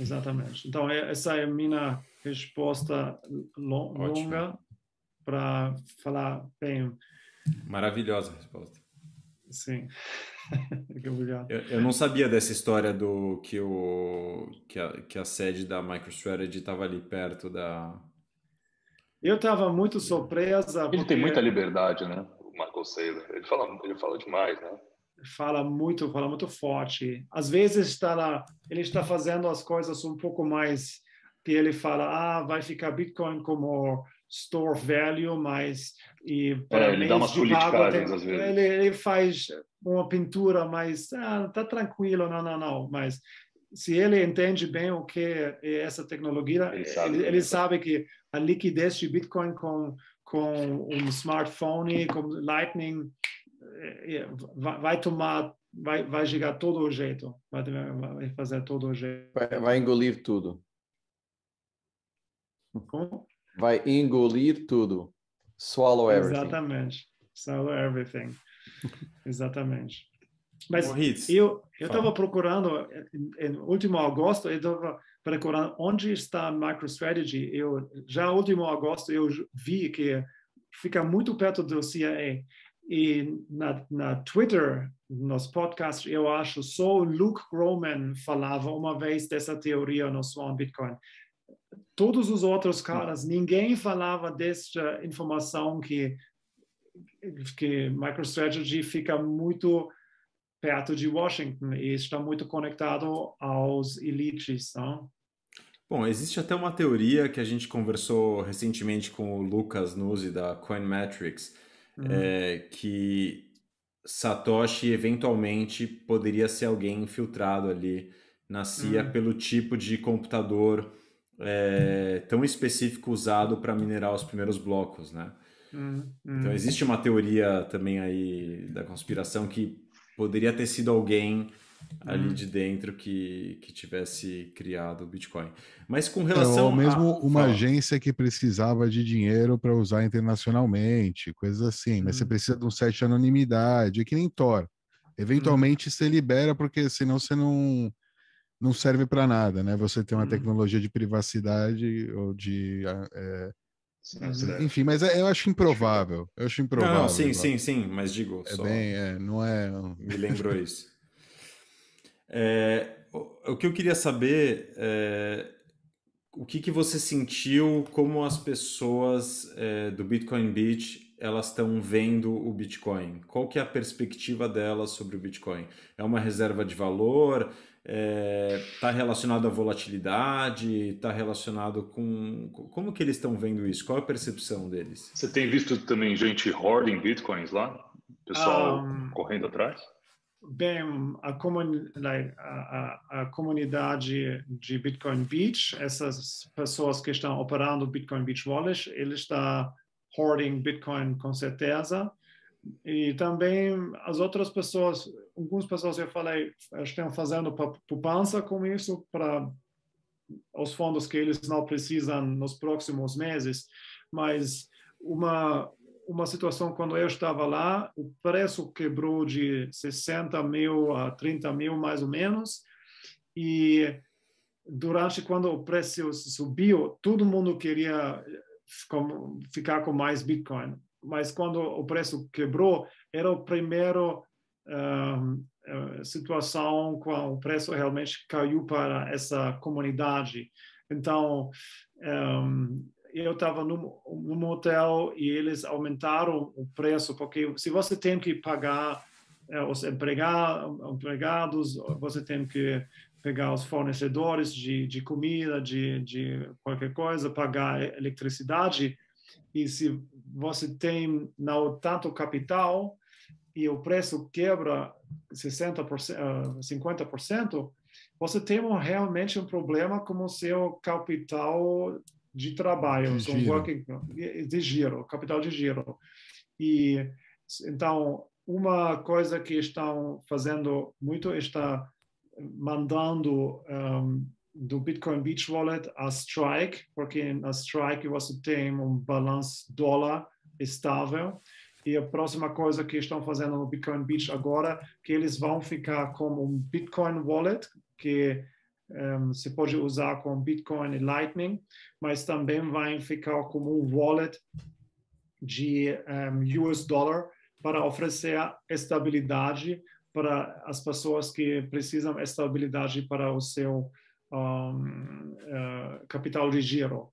Exatamente. Então, é, essa é a minha resposta longa para falar bem. Maravilhosa resposta. Sim. Obrigado. Eu, eu, não sabia dessa história do que, o, que, a, que a sede da MicroStrategy estava ali perto da. Eu estava muito surpresa. Ele porque... tem muita liberdade, né? O Michael Saylor. Ele fala, ele fala demais, né? fala muito, fala muito forte. Às vezes está lá, ele está fazendo as coisas um pouco mais que ele fala, ah, vai ficar Bitcoin como store value, mas e para é, ele dá umas politicagens às vezes. Ele, ele, faz uma pintura, mas ah, tá tranquilo, não, não, não. Mas se ele entende bem o que é essa tecnologia, ele sabe, ele, ele sabe que a liquidez de Bitcoin com com um smartphone, com Lightning, é, é, vai tomar, vai, vai chegar todo o jeito, vai, vai fazer todo o jeito. Vai, vai engolir tudo. Como? Vai engolir tudo. Swallow everything. Exatamente. Swallow everything. Exatamente. Mas eu eu estava procurando em, último agosto eu estava procurando onde está a MicroStrategy. Eu já último agosto eu vi que fica muito perto do CIA e na, na Twitter nos podcasts eu acho só Luke Groman falava uma vez dessa teoria no Swan Bitcoin. Todos os outros caras, ninguém falava dessa informação que que MicroStrategy fica muito perto de Washington e está muito conectado aos elites. Não? Bom, existe até uma teoria que a gente conversou recentemente com o Lucas Nuzzi da Coinmetrics, uhum. é, que Satoshi eventualmente poderia ser alguém infiltrado ali na CIA uhum. pelo tipo de computador é, tão específico usado para minerar os primeiros blocos, né? Uhum. Então existe uma teoria também aí da conspiração que poderia ter sido alguém ali hum. de dentro que, que tivesse criado o Bitcoin. Mas com relação é, ou mesmo a... uma Fala. agência que precisava de dinheiro para usar internacionalmente, coisas assim. Hum. Mas você hum. precisa de um set de anonimidade, é que nem Tor. Eventualmente hum. você libera, porque senão você não, não serve para nada, né? Você tem uma hum. tecnologia de privacidade ou de é, enfim, mas é, eu acho improvável. Eu acho improvável. Não, sim, sim, sim, mas digo. É só... bem, é, não é. Me lembrou isso. É, o, o, que eu queria saber é o que, que você sentiu, como as pessoas é, do Bitcoin Beach elas estão vendo o Bitcoin? Qual que é a perspectiva delas sobre o Bitcoin? É uma reserva de valor? Está é, tá relacionado à volatilidade, está relacionado com como que eles estão vendo isso? Qual a percepção deles? Você tem visto também gente hoarding bitcoins lá, pessoal um, correndo atrás? Bem, a, comuni a, a, a, comunidade de Bitcoin Beach, essas pessoas que estão operando Bitcoin Beach Wallet, ele está hoarding Bitcoin com certeza. E também as outras pessoas, algumas pessoas eu falei, estão fazendo poupança com isso para os fundos que eles não precisam nos próximos meses. Mas uma uma situação quando eu estava lá, o preço quebrou de 60 mil a 30 mil mais ou menos, e durante quando o preço subiu, todo mundo queria ficar com mais Bitcoin mas quando o preço quebrou, era a primeira uh, situação quando o preço realmente caiu para essa comunidade. Então, um, eu estava num, num hotel e eles aumentaram o preço, porque se você tem que pagar uh, os empregados, você tem que pegar os fornecedores de, de comida, de, de qualquer coisa, pagar eletricidade, e se você tem não tanto capital e o preço quebra 60%, 50%, você tem realmente um problema com o seu capital de trabalho, de giro. Working, de giro, capital de giro. E então uma coisa que estão fazendo muito está mandando um, do Bitcoin Beach Wallet a Strike, porque na Strike você tem um balanço dólar estável. E a próxima coisa que estão fazendo no Bitcoin Beach agora, que eles vão ficar com um Bitcoin Wallet, que um, se pode usar com Bitcoin e Lightning, mas também vai ficar como um wallet de um, US dollar para oferecer estabilidade para as pessoas que precisam estabilidade para o seu um, uh, capital de giro.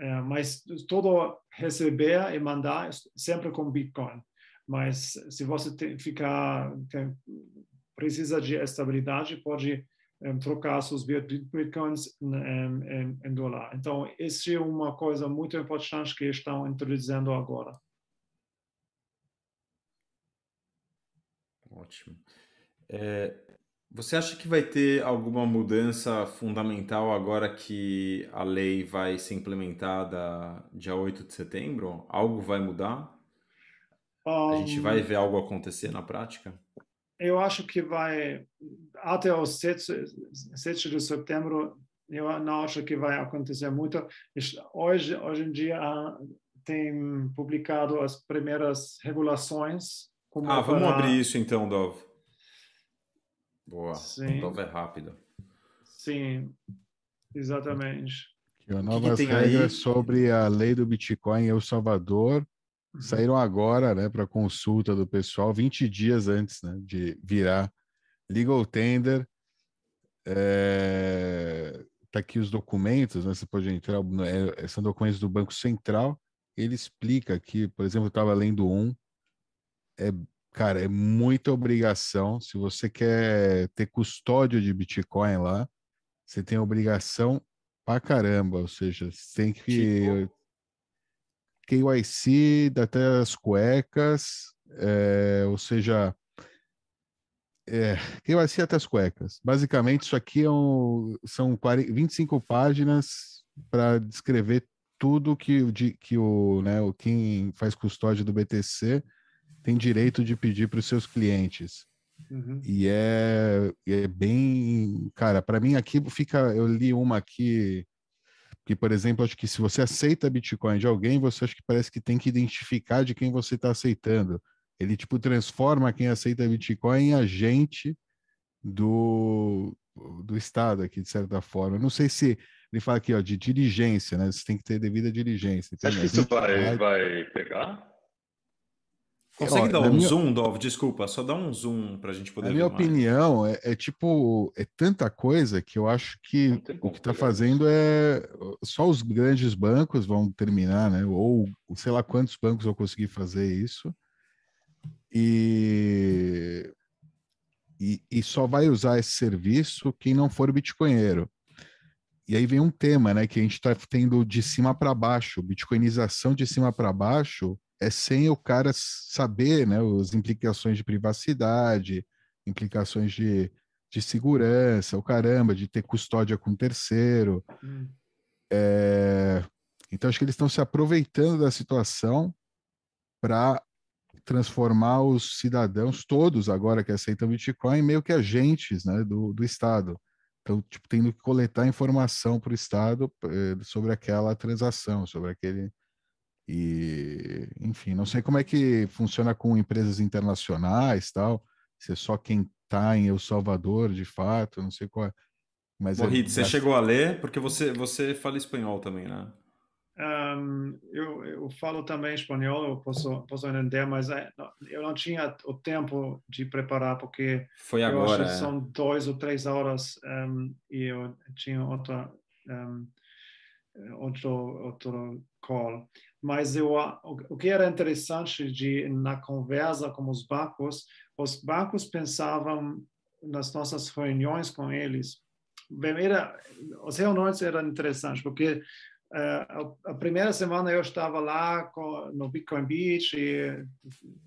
Uh, mas todo receber e mandar sempre com Bitcoin. Mas se você tem, ficar tem, precisa de estabilidade, pode um, trocar seus bitcoins um, em, em, dólar. Então, isso é uma coisa muito importante que estão introduzindo agora. Ótimo. É, você acha que vai ter alguma mudança fundamental agora que a lei vai ser implementada dia 8 de setembro? Algo vai mudar? Um, a gente vai ver algo acontecer na prática? Eu acho que vai, até o 7, 7 de setembro, eu não acho que vai acontecer muito. Hoje, hoje em dia, tem publicado as primeiras regulações. ah, vamos para... abrir isso então, Dov. Boa. Sim. Nova é rápida. Sim, exatamente. Aqui, ó, novas regras aí? sobre a lei do Bitcoin em El Salvador uhum. saíram agora, né, para consulta do pessoal, 20 dias antes, né, de virar legal tender. É... Tá aqui os documentos, né? Você pode entrar, é, são documentos do Banco Central. Ele explica aqui, por exemplo, eu estava lendo um, é cara, é muita obrigação. Se você quer ter custódio de Bitcoin lá, você tem obrigação pra caramba. Ou seja, você tem que. KYC, até as cuecas, é, ou seja, é, KYC até as cuecas. Basicamente, isso aqui é um, são 40, 25 páginas para descrever tudo que, de, que o, né, o quem faz custódia do BTC tem direito de pedir para os seus clientes. Uhum. E é, é bem. Cara, para mim aqui fica. Eu li uma aqui que, por exemplo, acho que se você aceita Bitcoin de alguém, você acha que parece que tem que identificar de quem você está aceitando. Ele, tipo, transforma quem aceita Bitcoin em agente do, do Estado aqui, de certa forma. Eu não sei se ele fala aqui, ó, de diligência, né? Você tem que ter devida diligência. Acha que isso vai, vai pegar? Consegue Ó, dar um minha... zoom, Dov? Desculpa, só dá um zoom para a gente poder. A minha opinião é, é, tipo é tanta coisa que eu acho que o que está fazendo é só os grandes bancos vão terminar, né? Ou sei lá quantos bancos vão conseguir fazer isso e e, e só vai usar esse serviço quem não for bitcoinheiro. E aí vem um tema, né? Que a gente está tendo de cima para baixo, bitcoinização de cima para baixo é sem o cara saber né, as implicações de privacidade, implicações de, de segurança, o caramba, de ter custódia com terceiro. Hum. É... Então, acho que eles estão se aproveitando da situação para transformar os cidadãos, todos agora que aceitam Bitcoin, meio que agentes né, do, do Estado. Então, tipo, tendo que coletar informação para o Estado eh, sobre aquela transação, sobre aquele, e, enfim, não sei como é que funciona com empresas internacionais tal, se é só quem está em El Salvador, de fato, não sei qual é. Mas é... você chegou a ler? Porque você, você fala espanhol também, né? Um, eu, eu, falo também espanhol, eu posso, posso entender, mas é, eu não tinha o tempo de preparar, porque Foi agora, é. são dois ou três horas um, e eu tinha outra, um, outro, outro call. Mas eu, o que era interessante de na conversa com os bancos, os bancos pensavam nas nossas reuniões com eles. Era, as reuniões eram interessantes porque uh, a, primeira semana eu estava lá com, no Bitcoin Beach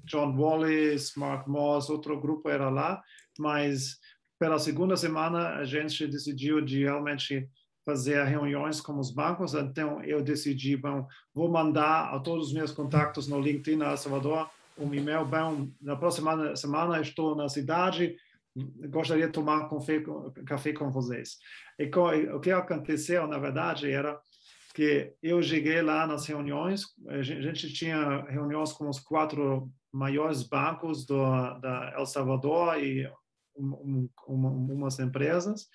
John Wallace, Mark Moss, outro grupo era lá, mas pela segunda semana a gente decidiu de realmente fazer reuniões com os bancos, então eu decidi, bom, vou mandar a todos os meus contatos no LinkedIn a Salvador um e-mail, bom, na próxima semana estou na cidade, gostaria de tomar café, café com vocês. E o que aconteceu, na verdade, era que eu cheguei lá nas reuniões, a gente tinha reuniões com os quatro maiores bancos do, da El Salvador e um, um, umas empresas,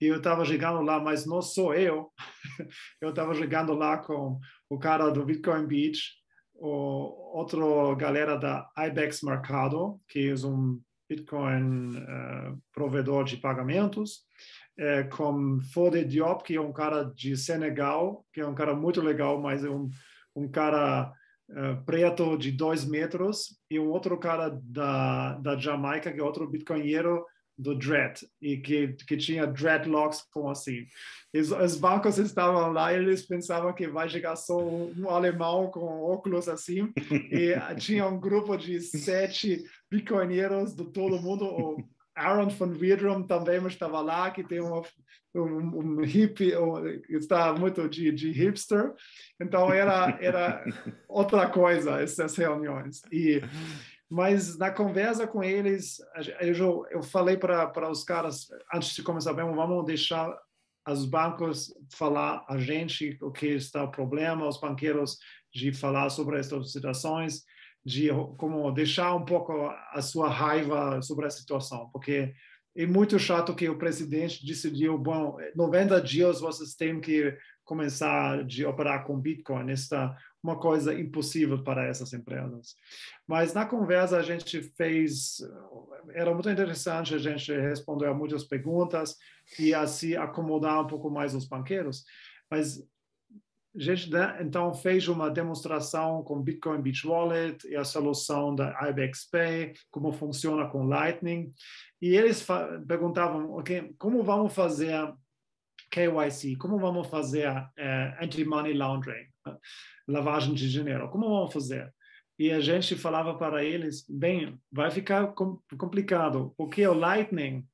e eu estava chegando lá, mas não sou eu. eu estava chegando lá com o cara do Bitcoin Beach, o outro galera da Ibex Mercado, que é um Bitcoin uh, provedor de pagamentos, é, com Fode Diop, que é um cara de Senegal, que é um cara muito legal, mas é um, um cara uh, preto de dois metros, e um outro cara da, da Jamaica, que é outro bitcoinheiro do dread e que, que tinha dreadlocks como assim. Os, os, bancos estavam lá e eles pensavam que vai chegar só um, alemão com óculos assim e tinha um grupo de sete bitcoinheiros do todo mundo. O Aaron von Wiedrum também estava lá, que tem um, um, um hippie, um, está muito de, de hipster. Então era era outra coisa essas reuniões e mas na conversa com eles, eu, eu falei para os caras, antes de começar, bem, vamos deixar os bancos falar a gente o que está o problema, os banqueiros de falar sobre essas situações, de como deixar um pouco a sua raiva sobre a situação, porque é muito chato que o presidente decidiu, bom, 90 dias vocês têm que começar de operar com Bitcoin. Está uma coisa impossível para essas empresas. Mas na conversa a gente fez, era muito interessante, a gente respondeu a muitas perguntas e assim acomodar um pouco mais os banqueiros. Mas a gente né, então fez uma demonstração com Bitcoin Beach Wallet e a solução da IBEX Pay, como funciona com Lightning. E eles perguntavam, ok, como vamos fazer KYC, como vamos fazer uh, anti-money laundering? Lavagem de dinheiro. Como vamos fazer? E a gente falava para eles, bem, vai ficar complicado, porque o Lightning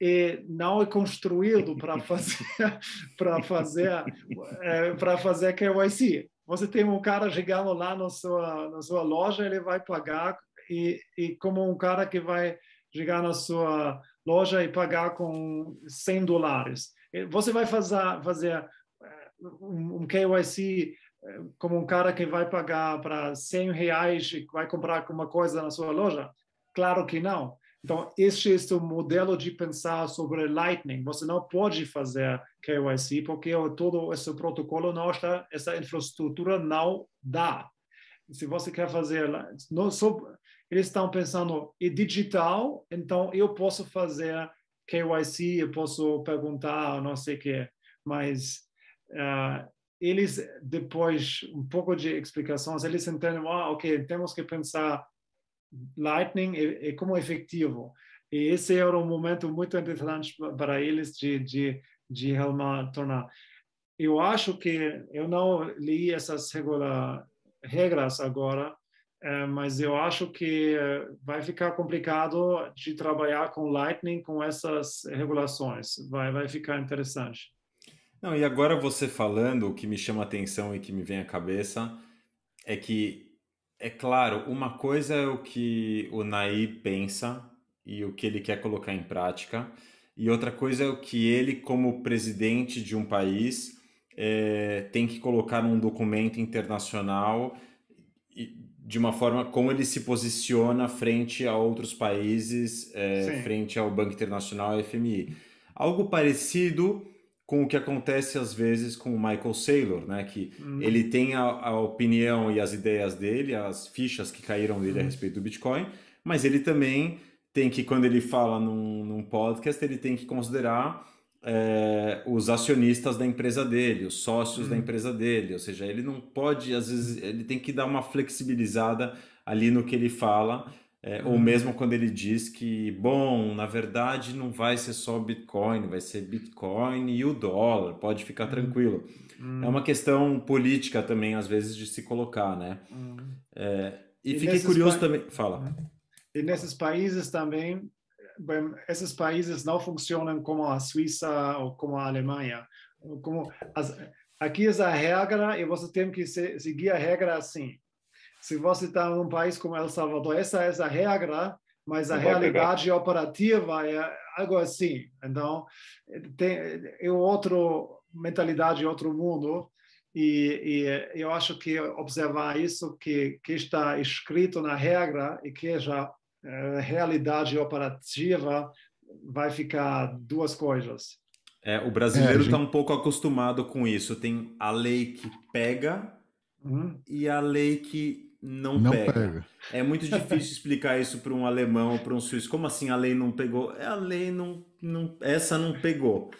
é, não é construído para fazer para fazer é, para fazer KYC. Você tem um cara chegando lá na sua na sua loja, ele vai pagar e, e como um cara que vai chegar na sua loja e pagar com 100 dólares. Você vai fazer fazer um, KYC eh, como um cara que vai pagar para 100 reais e vai comprar alguma coisa na sua loja? Claro que não. Então, este é o modelo de pensar sobre Lightning. Você não pode fazer KYC porque todo esse protocolo não está, essa infraestrutura não dá. Se você quer fazer, não, só, eles estão pensando é digital, então eu posso fazer KYC, eu posso perguntar, não sei o que, mas uh, eles depois um pouco de explicações eles entendem ah, ok temos que pensar Lightning é, é como efetivo. E esse era um momento muito interessante para eles de de de realmente tornar. Eu acho que eu não li essas regula, regras agora é, mas eu acho que vai ficar complicado de trabalhar com Lightning com essas regulações. Vai vai ficar interessante não, e agora você falando, o que me chama a atenção e que me vem à cabeça é que, é claro, uma coisa é o que o Naí pensa e o que ele quer colocar em prática, e outra coisa é o que ele, como presidente de um país, é, tem que colocar num documento internacional de uma forma como ele se posiciona frente a outros países, é, frente ao Banco Internacional e FMI. Algo parecido com o que acontece às vezes com o Michael Saylor, né? Que uhum. ele tem a, a, opinião e as ideias dele, as fichas que caíram dele uhum. a respeito do Bitcoin, mas ele também tem que, quando ele fala num, num podcast, ele tem que considerar é, os acionistas da empresa dele, os sócios uhum. da empresa dele, ou seja, ele não pode, às vezes, ele tem que dar uma flexibilizada ali no que ele fala é, uhum. Ou mesmo quando ele diz que, bom, na verdade não vai ser só Bitcoin, vai ser Bitcoin e o dólar, pode ficar uhum. tranquilo. Uhum. É uma questão política também, às vezes, de se colocar, né? Uhum. É, e, e fiquei curioso também. Fala. Uhum. E nesses países também, bem, esses países não funcionam como a Suíça ou como a Alemanha. Como as, aqui é a regra e você tem que se, seguir a regra assim se você está num país como El Salvador, essa é a regra, mas a Não realidade operativa é algo assim. Então, tem, é outra mentalidade, outro mundo. E, e, eu acho que observar isso que, que está escrito na regra e que já é, realidade operativa vai ficar duas coisas. É, o brasileiro está é, gente... um pouco acostumado com isso. Tem a lei que pega uhum. e a lei que não, não pega. pega. É muito difícil explicar isso para um alemão ou para um suíço. Como assim a lei não pegou? É a lei não, não essa não pegou.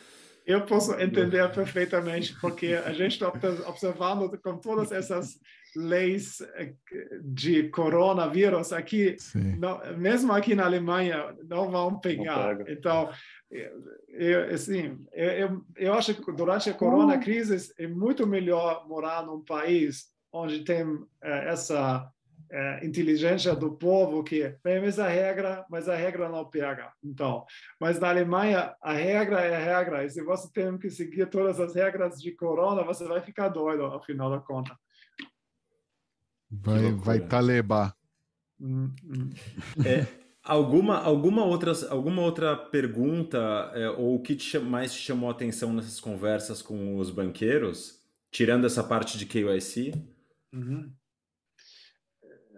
Eu posso entender perfeitamente, porque a gente está observando com todas essas leis eh, de coronavírus aqui, não, mesmo aqui na Alemanha, não vão pegar. Não então, eu, assim, eu, eu acho que durante a corona crise é muito melhor morar num país onde tem é, essa é, inteligência do povo que bem, mas a regra, mas a regra não pega. Então, mas na Alemanha a regra é a regra e se você tem que seguir todas as regras de corona, você vai ficar doido ao final da conta. Vai, vai talebar. Hum, hum. É, alguma, alguma, outra, alguma outra pergunta é, ou o que te, mais te chamou a atenção nessas conversas com os banqueiros, tirando essa parte de KYC? Uhum.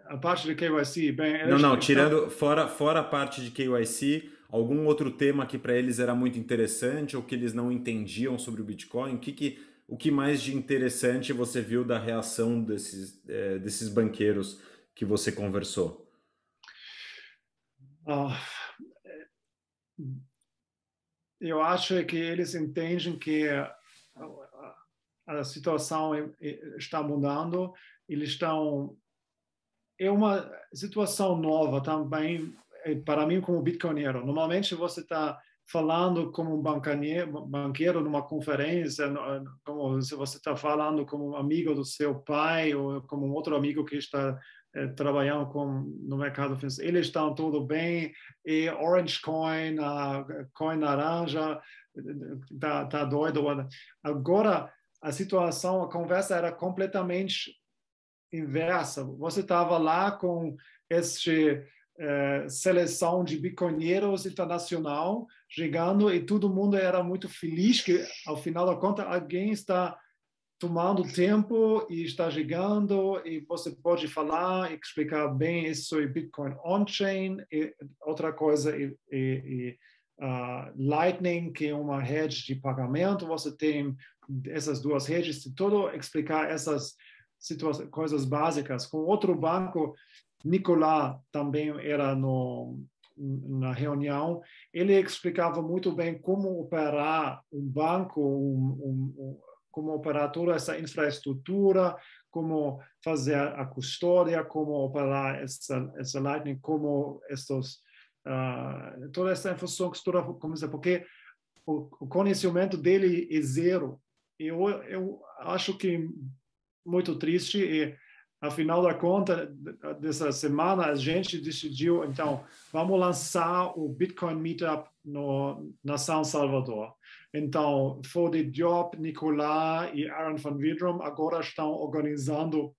A parte de KYC, bem. Não, não, tirando fora, fora a parte de KYC, algum outro tema que para eles era muito interessante ou que eles não entendiam sobre o Bitcoin? O que, que, o que mais de interessante você viu da reação desses, é, desses banqueiros que você conversou? Uh, eu acho que eles entendem que a situação está mudando, eles estão é uma situação nova também é, para mim como bitcoinero. Normalmente você está falando como um banqueiro numa conferência, como se você está falando como um amigo do seu pai ou como um outro amigo que está é, trabalhando com, no mercado financeiro. Eles estão tudo bem e Orange Coin, a Coin Naranja, está tá doido. Agora a situação, a conversa era completamente inversa. Você estava lá com este eh, seleção de bitcoinheiros internacional chegando e todo mundo era muito feliz que ao final da conta alguém está tomando tempo e está chegando e você pode falar e explicar bem isso em Bitcoin on-chain e outra coisa e, e, e uh, Lightning que é uma rede de pagamento você tem essas duas redes, de todo explicar essas coisas básicas. Com outro banco, Nicolás também era no, na reunião, ele explicava muito bem como operar um banco, um, um, como operar toda essa infraestrutura, como fazer a custódia, como operar essa, essa Lightning, como estes, uh, toda essa infraestrutura, como dizer, porque o, o conhecimento dele é zero eu, eu acho que muito triste e afinal da conta dessa semana a gente decidiu então vamos lançar o Bitcoin Meetup no na São Salvador. Então Fode Diop, Nicolás e Aaron van Widrom agora estão organizando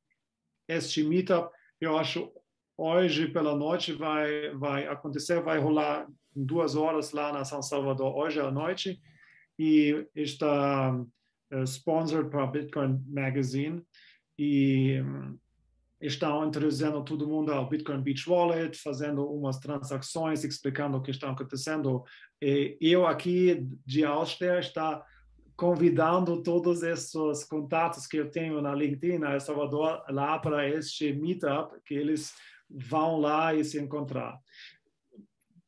este meetup. Eu acho hoje pela noite vai vai acontecer vai rolar duas horas lá na São Salvador hoje à noite. E está sponsored para Bitcoin Magazine e um, estão introduzindo todo mundo ao Bitcoin Beach Wallet, fazendo umas transações, explicando o que está acontecendo. E eu aqui de Áustria está convidando todos esses contatos que eu tenho na LinkedIn, na Salvador, lá para este meetup, que eles vão lá e se encontrar.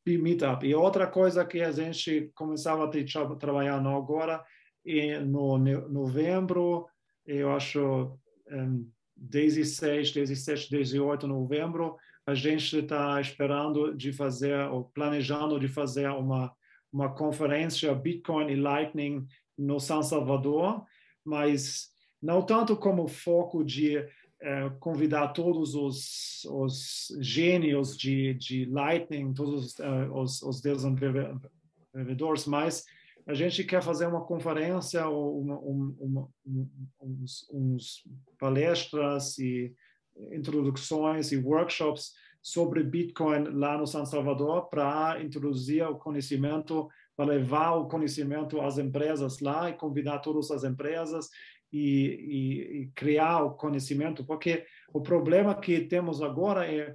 Meetup. E outra coisa que a gente começava a trabalhar agora e no novembro, eu acho um, 16, 17, 18 de novembro, a gente está esperando de fazer, ou planejando de fazer uma, uma conferência Bitcoin e Lightning no São Salvador, mas não tanto como foco de eh, convidar todos os, os gênios de, de Lightning, todos uh, os, os desenvolvedores, mas a gente quer fazer uma conferência ou uma, uma, uns, uns, palestras e introduções e workshops sobre Bitcoin lá no São Salvador para introduzir o conhecimento, para levar o conhecimento às empresas lá e convidar todas as empresas e, e, e criar o conhecimento, porque o problema que temos agora é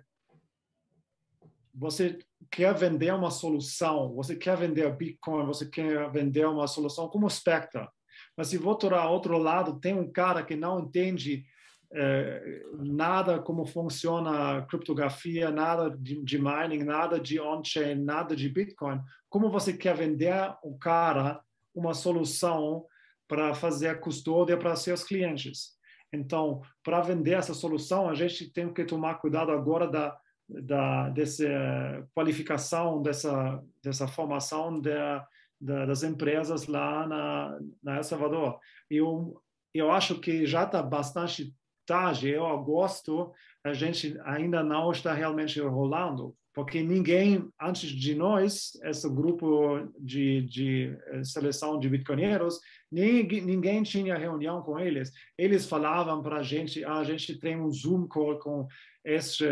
você quer vender uma solução, você quer vender Bitcoin, você quer vender uma solução como Spectre. Mas se voltar outro lado, tem um cara que não entende eh, nada como funciona criptografia, nada de, de mining, nada de on-chain, nada de Bitcoin. Como você quer vender o cara uma solução para fazer custódia para seus clientes? Então, para vender essa solução, a gente tem que tomar cuidado agora da, da dessa qualificação, dessa, dessa formação da, da, das empresas lá na, na El Salvador. Eu, eu acho que já está bastante tarde, eu agosto, a gente ainda não está realmente rolando, porque ninguém, antes de nós, esse grupo de, de eh, seleção de bitcoinheiros, ninguém, ninguém tinha reunião com eles. Eles falavam para a gente, ah, a gente tem um Zoom call com este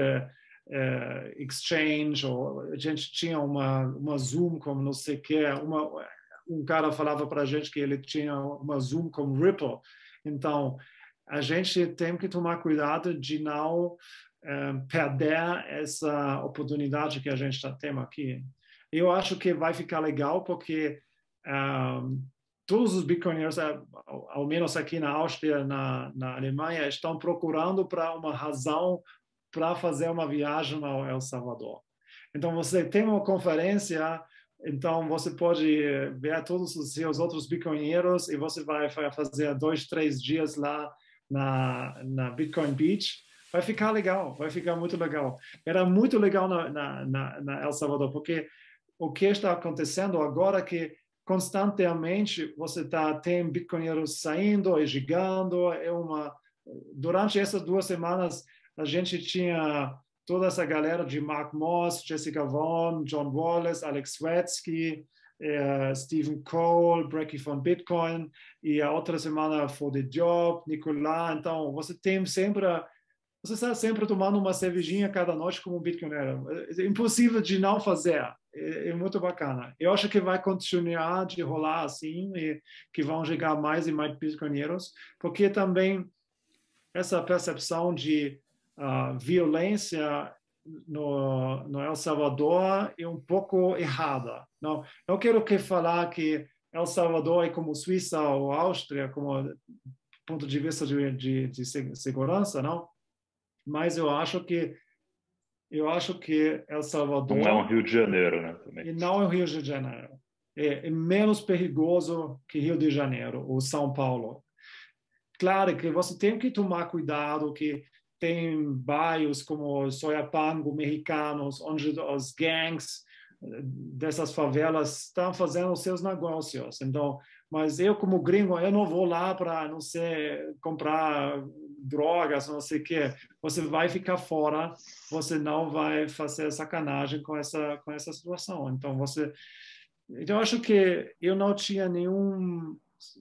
uh, exchange, ou a gente tinha uma, uma Zoom com não sei o que, uma, um cara falava para a gente que ele tinha uma Zoom com Ripple. Então, a gente tem que tomar cuidado de não um, perder essa oportunidade que a gente está tendo aqui. Eu acho que vai ficar legal porque um, todos os bitcoiners, ao menos aqui na Áustria, na, na Alemanha, estão procurando para uma razão para fazer uma viagem ao El Salvador. Então, você tem uma conferência, então você pode ver todos os seus outros bitcoinheiros e você vai fazer dois, três dias lá na, na Bitcoin Beach vai ficar legal, vai ficar muito legal. Era muito legal na, na, na, na El Salvador, porque o que está acontecendo agora é que constantemente você tá tem bitcoinheiros saindo e chegando é uma durante essas duas semanas a gente tinha toda essa galera de Mark Moss, Jessica Vaughn, John Wallace, Alex Swetsky, eh, Stephen Cole, Breaky von Bitcoin e a outra semana For the Job, Nicolás. Então você tem sempre você está sempre tomando uma cervejinha cada noite como um bitcoinero. É impossível de não fazer. É, é, muito bacana. Eu acho que vai continuar de rolar assim e que vão chegar mais e mais bitcoineiros, porque também essa percepção de uh, violência no, no El Salvador é um pouco errada. Não, não quero que falar que El Salvador é como Suíça ou Áustria, como ponto de vista de, de, de segurança, não? mas eu acho que eu acho que El Salvador não é um Rio de Janeiro, né? Também. E não é o Rio de Janeiro. É, é, menos perigoso que Rio de Janeiro ou São Paulo. Claro que você tem que tomar cuidado que tem bairros como Soyapango, mexicanos, onde os gangs eh, dessas favelas estão fazendo os seus negócios. Então, mas eu como gringo, eu não vou lá para, não sei, comprar drogas, não sei o quê. Você vai ficar fora, você não vai fazer sacanagem com essa, com essa situação. Então, você... Então, eu acho que eu não tinha nenhum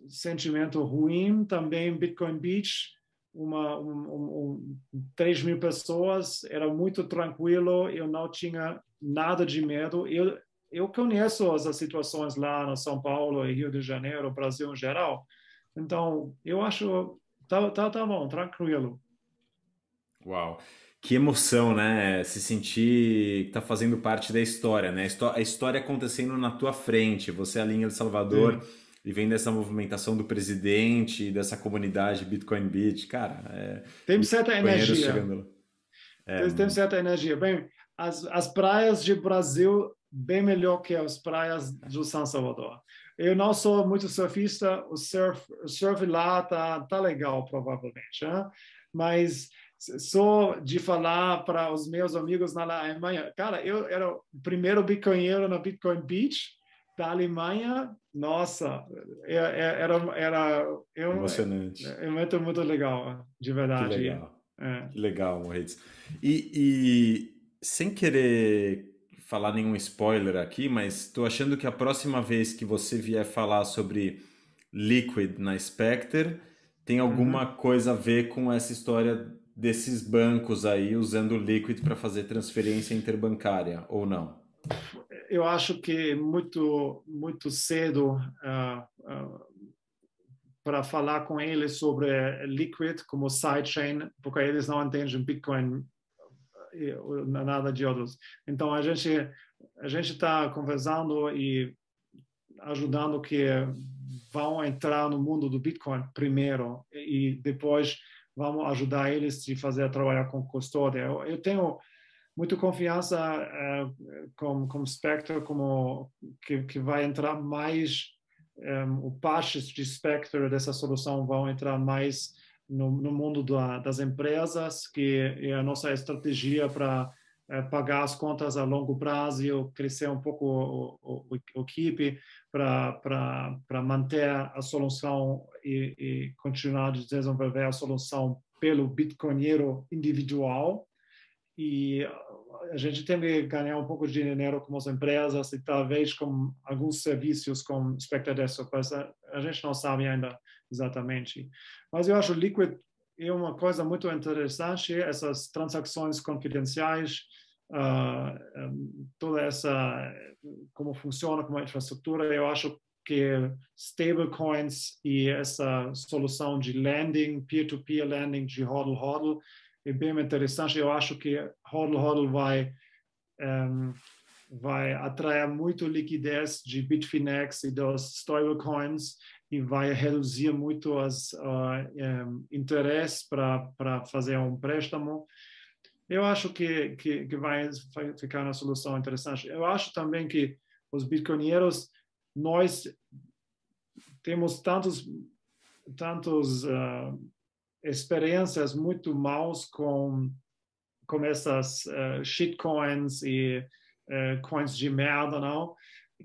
sentimento ruim. Também Bitcoin Beach, uma, um, um, 3 mil pessoas, era muito tranquilo, eu não tinha nada de medo. Eu, eu conheço as, as situações lá no São Paulo e Rio de Janeiro, Brasil em geral. Então, eu acho tá, tá, tá bom, tranquilo. Uau. Que emoção, né? Se sentir que tá fazendo parte da história, né? A história acontecendo na tua frente, você ali em El Salvador Sim. E vendo essa movimentação do presidente, dessa comunidade Bitcoin Beach, cara. É... Tem certa energia. É, tem, tem certa energia. Bem, as, as praias de Brasil bem melhor que as praias do São Salvador. Eu não sou muito surfista, o surf, o surf lá tá, tá legal, provavelmente, né? mas só de falar para os meus amigos na Alemanha, cara, eu era o primeiro bitcoinheiro na Bitcoin Beach da Alemanha, nossa, é, é, era, era eu, emocionante. É, é muito, muito legal, de verdade. Que legal, é. que legal Moritz. E, e sem querer falar nenhum spoiler aqui, mas estou achando que a próxima vez que você vier falar sobre Liquid na Spectre, tem alguma uhum. coisa a ver com essa história desses bancos aí usando Liquid para fazer transferência interbancária, ou não? Eu acho que muito muito cedo uh, uh, para falar com eles sobre Liquid como sidechain, porque eles não entendem Bitcoin nada de outros. Então a gente a gente está conversando e ajudando que vão entrar no mundo do Bitcoin primeiro e depois vamos ajudar eles a fazer trabalhar com custódia. Eu, eu tenho muita confiança uh, com com Spectre como que, que vai entrar mais um, o patches de Spectre dessa solução vão entrar mais no, no mundo da, das empresas, que é a nossa estratégia para é, pagar as contas a longo prazo, crescer um pouco o, o, o equipe para manter a solução e, e continuar a desenvolver a solução pelo bitcoinheiro individual. E a gente tem que ganhar um pouco de dinheiro com as empresas e talvez com alguns serviços como Spectre Desktop. A gente não sabe ainda exatamente. Mas eu acho Liquid é uma coisa muito interessante, essas transações confidenciais, uh, toda essa, como funciona como infraestrutura, eu acho que stablecoins e essa solução de lending, peer-to-peer -peer lending de hodl hodl é bem interessante. Eu acho que hodl hodl vai um, vai atrair muito liquidez de Bitfinex e dos stablecoins e vai reduzir muito os uh, um, interesse para fazer um préstamo. Eu acho que, que, que vai, ficar uma solução interessante. Eu acho também que os bitcoinheiros, nós temos tantos, tantos uh, experiências muito maus com, com essas uh, shitcoins e uh, coins de merda, não?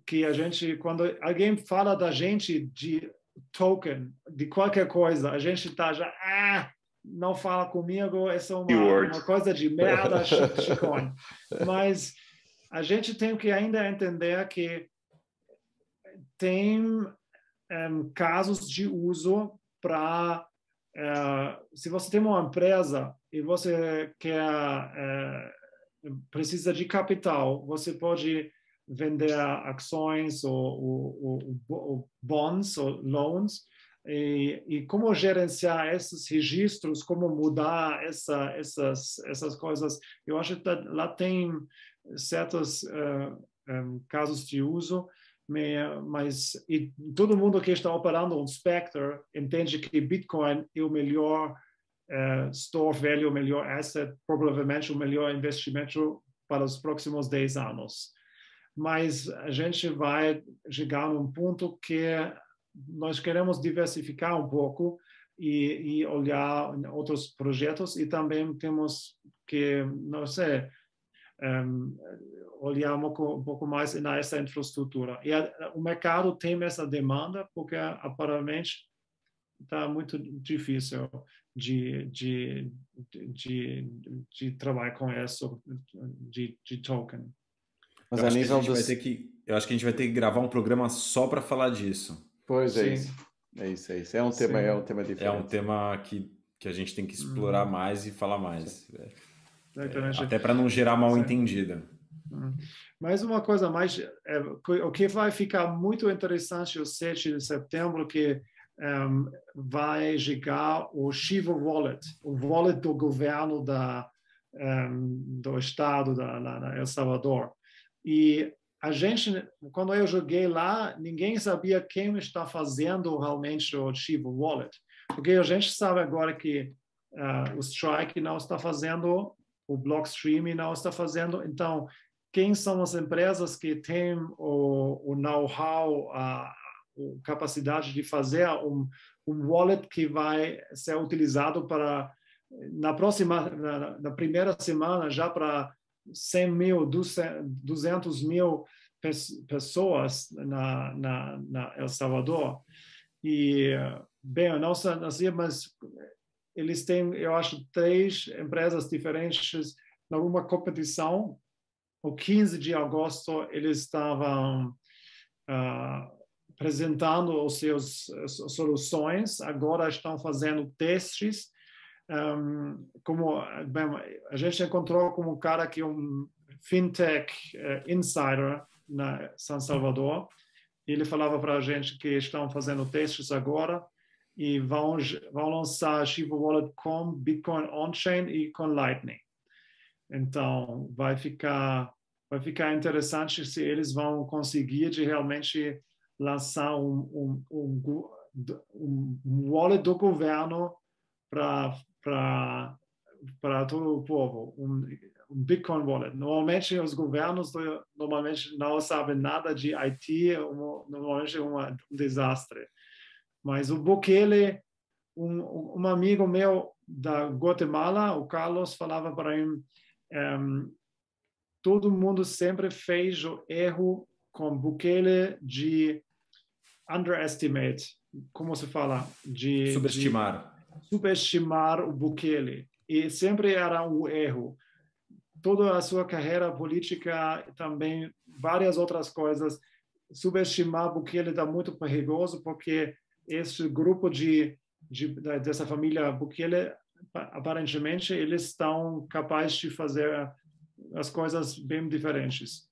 que a gente, quando alguém fala da gente de token, de qualquer coisa, a gente está já, ah, não fala comigo, essa é uma, uma coisa de merda, shitcoin. Mas a gente tem que ainda entender que tem um, casos de uso para uh, se você tem uma empresa e você quer uh, precisa de capital, você pode vender ações ou, ou, ou bonds ou loans e, e, como gerenciar esses registros, como mudar essa, essas essas coisas. Eu acho que lá tem certos uh, um, casos de uso, mas e todo mundo que está operando um Spectre entende que Bitcoin é o melhor uh, store value, o melhor asset, provavelmente o melhor investimento para os próximos 10 anos. Mas a gente vai chegar num ponto que nós queremos diversificar um pouco e, e olhar outros projetos e também temos que, não sei, um, olhar um pouco, um pouco mais nessa infraestrutura. E a, o mercado tem essa demanda porque aparentemente está muito difícil de, de, de, de, trabalhar com isso, de, de token. Mas eu a nível a dos... vai ter que, eu acho que a gente vai ter que gravar um programa só para falar disso. Pois é isso. É isso, é isso. É um tema, é um tema diferente. É um tema que, que a gente tem que explorar hum. mais e falar mais. É, é, até para não gerar mal entendida. Mais uma coisa mais, é, o que vai ficar muito interessante o 7 de setembro que um, vai chegar o Shiva Wallet, o wallet do governo da, um, do estado da, da El Salvador. E a gente, quando eu joguei lá, ninguém sabia quem está fazendo realmente o Shiva Wallet, porque a gente sabe agora que uh, o Strike não está fazendo, o Blockstream não está fazendo, então quem são as empresas que têm o, o know-how, a, a, capacidade de fazer um, um wallet que vai ser utilizado para na próxima, na, na primeira semana já para 100 mil, 200 mil pessoas na, na, na El Salvador. E, bem, não sei, mas eles têm, eu acho, três empresas diferentes numa competição. O 15 de agosto, eles estavam uh, apresentando os seus soluções, agora estão fazendo testes um, como bem, a gente encontrou como um cara que é um fintech uh, insider na São Salvador. Ele falava para a gente que estão fazendo testes agora e vão vão lançar Shiba Wallet com Bitcoin on-chain e com Lightning. Então vai ficar vai ficar interessante se eles vão conseguir de realmente lançar um, um, um, um wallet do governo para para todo o povo um, um, Bitcoin wallet. Normalmente os governos normalmente não sabem nada de IT, normalmente é um desastre. Mas o Bukele um, um amigo meu da Guatemala, o Carlos, falava para mim, um, todo mundo sempre fez o erro com Bukele de underestimate, como se fala? De subestimar. De subestimar o Bukele. E sempre era um erro. Toda a sua carreira política, também várias outras coisas, subestimar Bukele está muito perigoso, porque esse grupo de, de dessa família Bukele, aparentemente, eles estão capazes de fazer as coisas bem diferentes.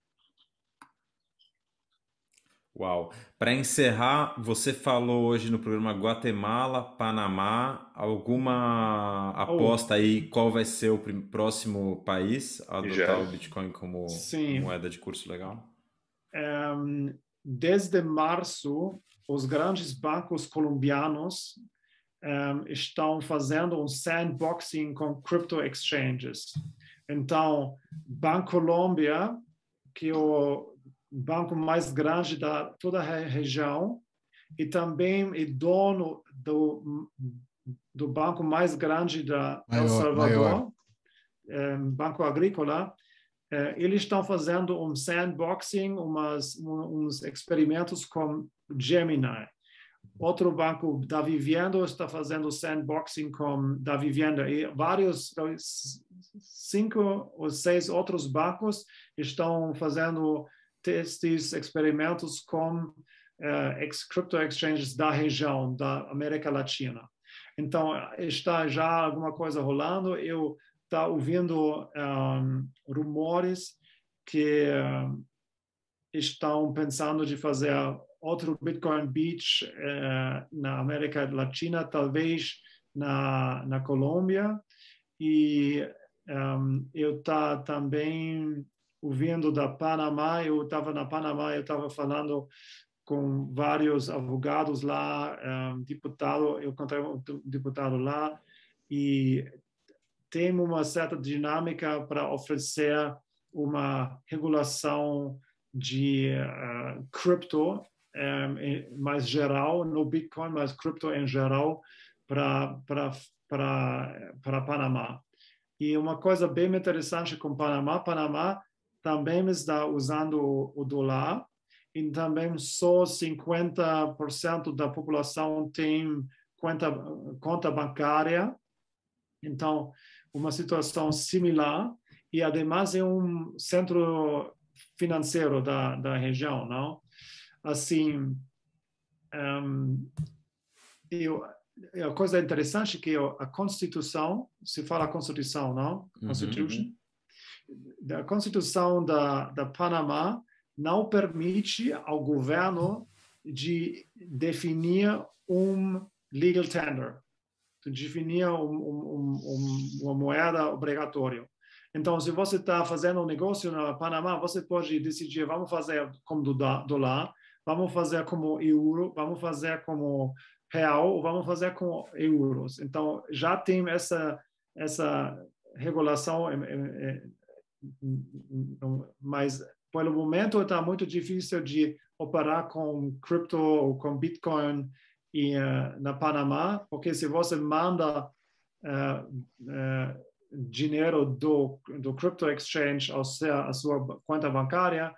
Uau! Para encerrar, você falou hoje no programa Guatemala, Panamá. Alguma aposta oh. aí qual vai ser o próximo país a adotar Já. o Bitcoin como Sim. moeda de curso legal? Um, desde março, os grandes bancos colombianos um, estão fazendo um sandboxing com crypto exchanges. Então, Bancolombia, que é o banco mais grande da toda a região, e também é dono do, do banco mais grande da maior, El Salvador, Banco Agrícola, é, eles estão fazendo um sandboxing, umas, uns experimentos com Gemini. Outro banco da Vivienda está fazendo sandboxing com da Vivienda e vários cinco ou seis outros bancos estão fazendo testes, experimentos com uh, crypto exchanges da região da América Latina. Então está já alguma coisa rolando. Eu está ouvindo um, rumores que uh, estão pensando de fazer outro Bitcoin Beach uh, na América Latina, talvez na, na Colômbia. E um, eu tá também ouvindo da Panamá, eu estava na Panamá, eu estava falando com vários advogados lá, um, deputado, eu encontrei um deputado lá e tem uma certa dinâmica para oferecer uma regulação de uh, cripto mais geral, no Bitcoin, mas cripto em geral para para Panamá. E uma coisa bem interessante com Panamá, Panamá também está usando o dólar e também só 50% da população tem conta, conta bancária. Então, uma situação similar e, ademais, é um centro financeiro da, da região, não? Assim, um, eu, a coisa interessante é que a Constituição, se fala Constituição, não? Uhum. Constitution. Uhum. A Constituição da, da Panamá não permite ao governo de definir um legal tender, definir um, um, um, uma moeda obrigatória. Então, se você está fazendo um negócio na Panamá, você pode decidir, vamos fazer como do dólar, vamos fazer como euro, vamos fazer como real, ou vamos fazer com euros. Então, já tem essa, essa regulação, mas pelo momento está muito difícil de operar com cripto ou com Bitcoin e, uh, na Panamá, porque se você manda uh, uh, dinheiro do, do crypto exchange ser a sua conta bancária,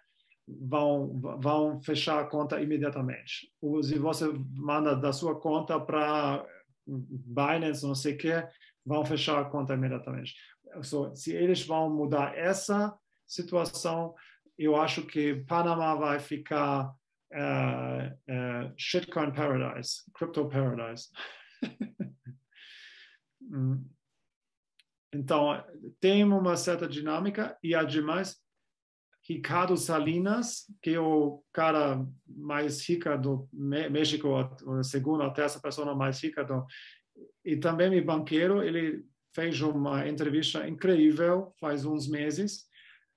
vão, vão fechar a conta imediatamente. Ou se você manda da sua conta para Binance, não sei o que, vão fechar a conta imediatamente. So, se eles vão mudar essa situação, eu acho que Panamá vai ficar uh, uh, shitcoin paradise, crypto paradise. Hum. então, tem uma certa dinâmica e, ademais, Ricardo Salinas, que é o cara mais rico do México, a segunda ou terceira pessoa mais rica do, e também é banqueiro, ele fez uma entrevista incrível faz uns meses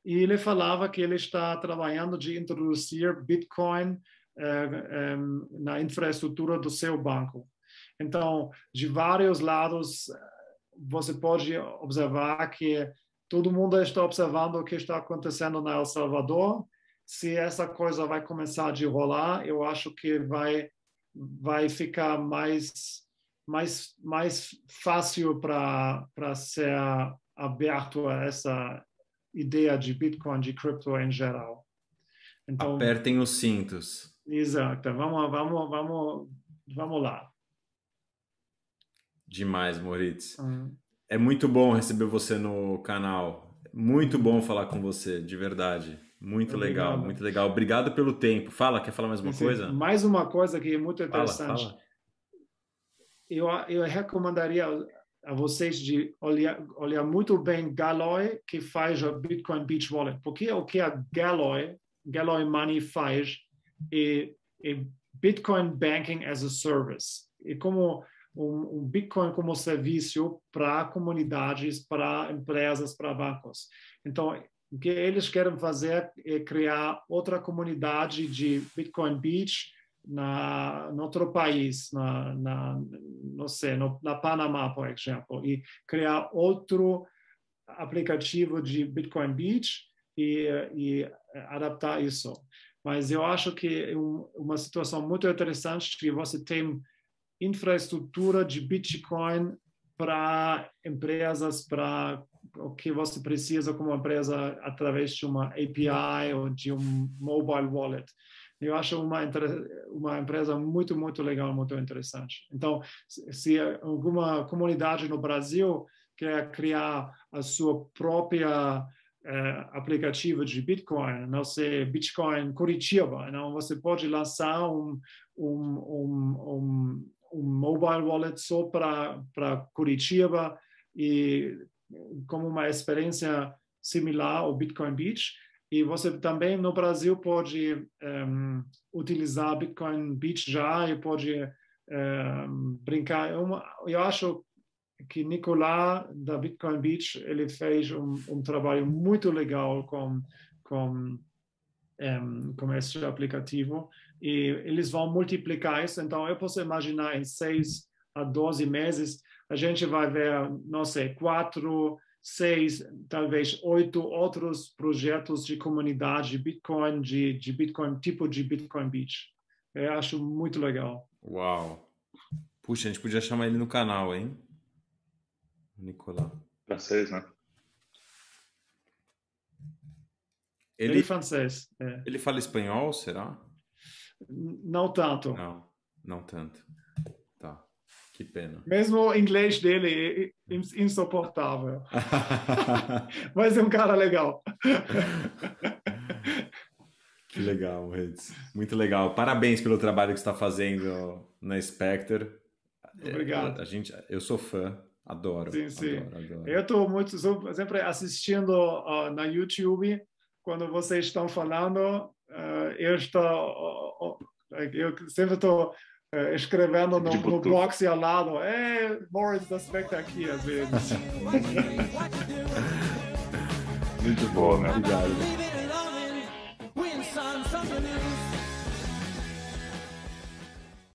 e ele falava que ele está trabalhando de introduzir Bitcoin eh, eh, na infraestrutura do seu banco. Então, de vários lados, você pode observar que todo mundo está observando o que está acontecendo na El Salvador. Se essa coisa vai começar a rolar, eu acho que vai vai ficar mais mais, mais fácil para ser aberto a essa ideia de Bitcoin, de cripto em geral. Então, Apertem os cintos. Exato. Vamos, vamos, vamos, vamos lá. Demais, Moritz. Hum. É muito bom receber você no canal. Muito bom falar com você, de verdade. Muito Obrigado. legal, muito legal. Obrigado pelo tempo. Fala, quer falar mais uma Sim, coisa? Mais uma coisa que é muito interessante. Fala, fala. Eu, eu recomendaria a vocês de olhar, olhar muito bem Galoy, que faz a Bitcoin Beach Wallet. Porque o que a Galoy, Galoy Money faz é, é Bitcoin Banking as a Service. É como um, um Bitcoin como serviço para comunidades, para empresas, para bancos. Então, o que eles querem fazer é criar outra comunidade de Bitcoin Beach na em outro país, na, na não sei, no, na Panamá, por exemplo, e criar outro aplicativo de Bitcoin Beach e, e adaptar isso. Mas eu acho que é um, uma situação muito interessante que você tem infraestrutura de Bitcoin para empresas, para o que você precisa como empresa através de uma API ou de um mobile wallet. Eu acho uma, uma empresa muito, muito legal, muito interessante. Então, se alguma comunidade no Brasil quer criar a sua própria eh, aplicativo de Bitcoin, não sei, Bitcoin Curitiba, não? você pode lançar um, um, um, um, um mobile wallet só para Curitiba e como uma experiência similar ao Bitcoin Beach e você também no Brasil pode um, ehm, utilizar Bitcoin Beach já e pode um, ehm, brincar. Eu, eu acho que Nicolás da Bitcoin Beach ele fez um, um trabalho muito legal com com um, ehm, com esse aplicativo e eles vão multiplicar isso. Então eu posso imaginar em seis a 12 meses a gente vai ver, não sei, quatro seis, talvez oito outros projetos de comunidade de Bitcoin, de, de Bitcoin, tipo de Bitcoin Beach. Eu acho muito legal. Uau! Puxa, a gente podia chamar ele no canal, hein? Nicolas. Francês, né? Ele, ele é francês. É. Ele fala espanhol, será? Não tanto. Não, não tanto. Que pena. Mesmo o inglês dele é insuportável. Mas é um cara legal. que legal, Reds. Muito legal. Parabéns pelo trabalho que está fazendo na Spectre. Obrigado. A gente, eu sou fã. Adoro. Sim, sim. Adoro, adoro. Eu estou muito sempre assistindo uh, na YouTube quando vocês estão falando. Uh, eu estou, uh, eu sempre estou é, escrevendo no, no box ao lado, é, Morris da Spectre aqui, às vezes. Muito bom, né? Obrigado.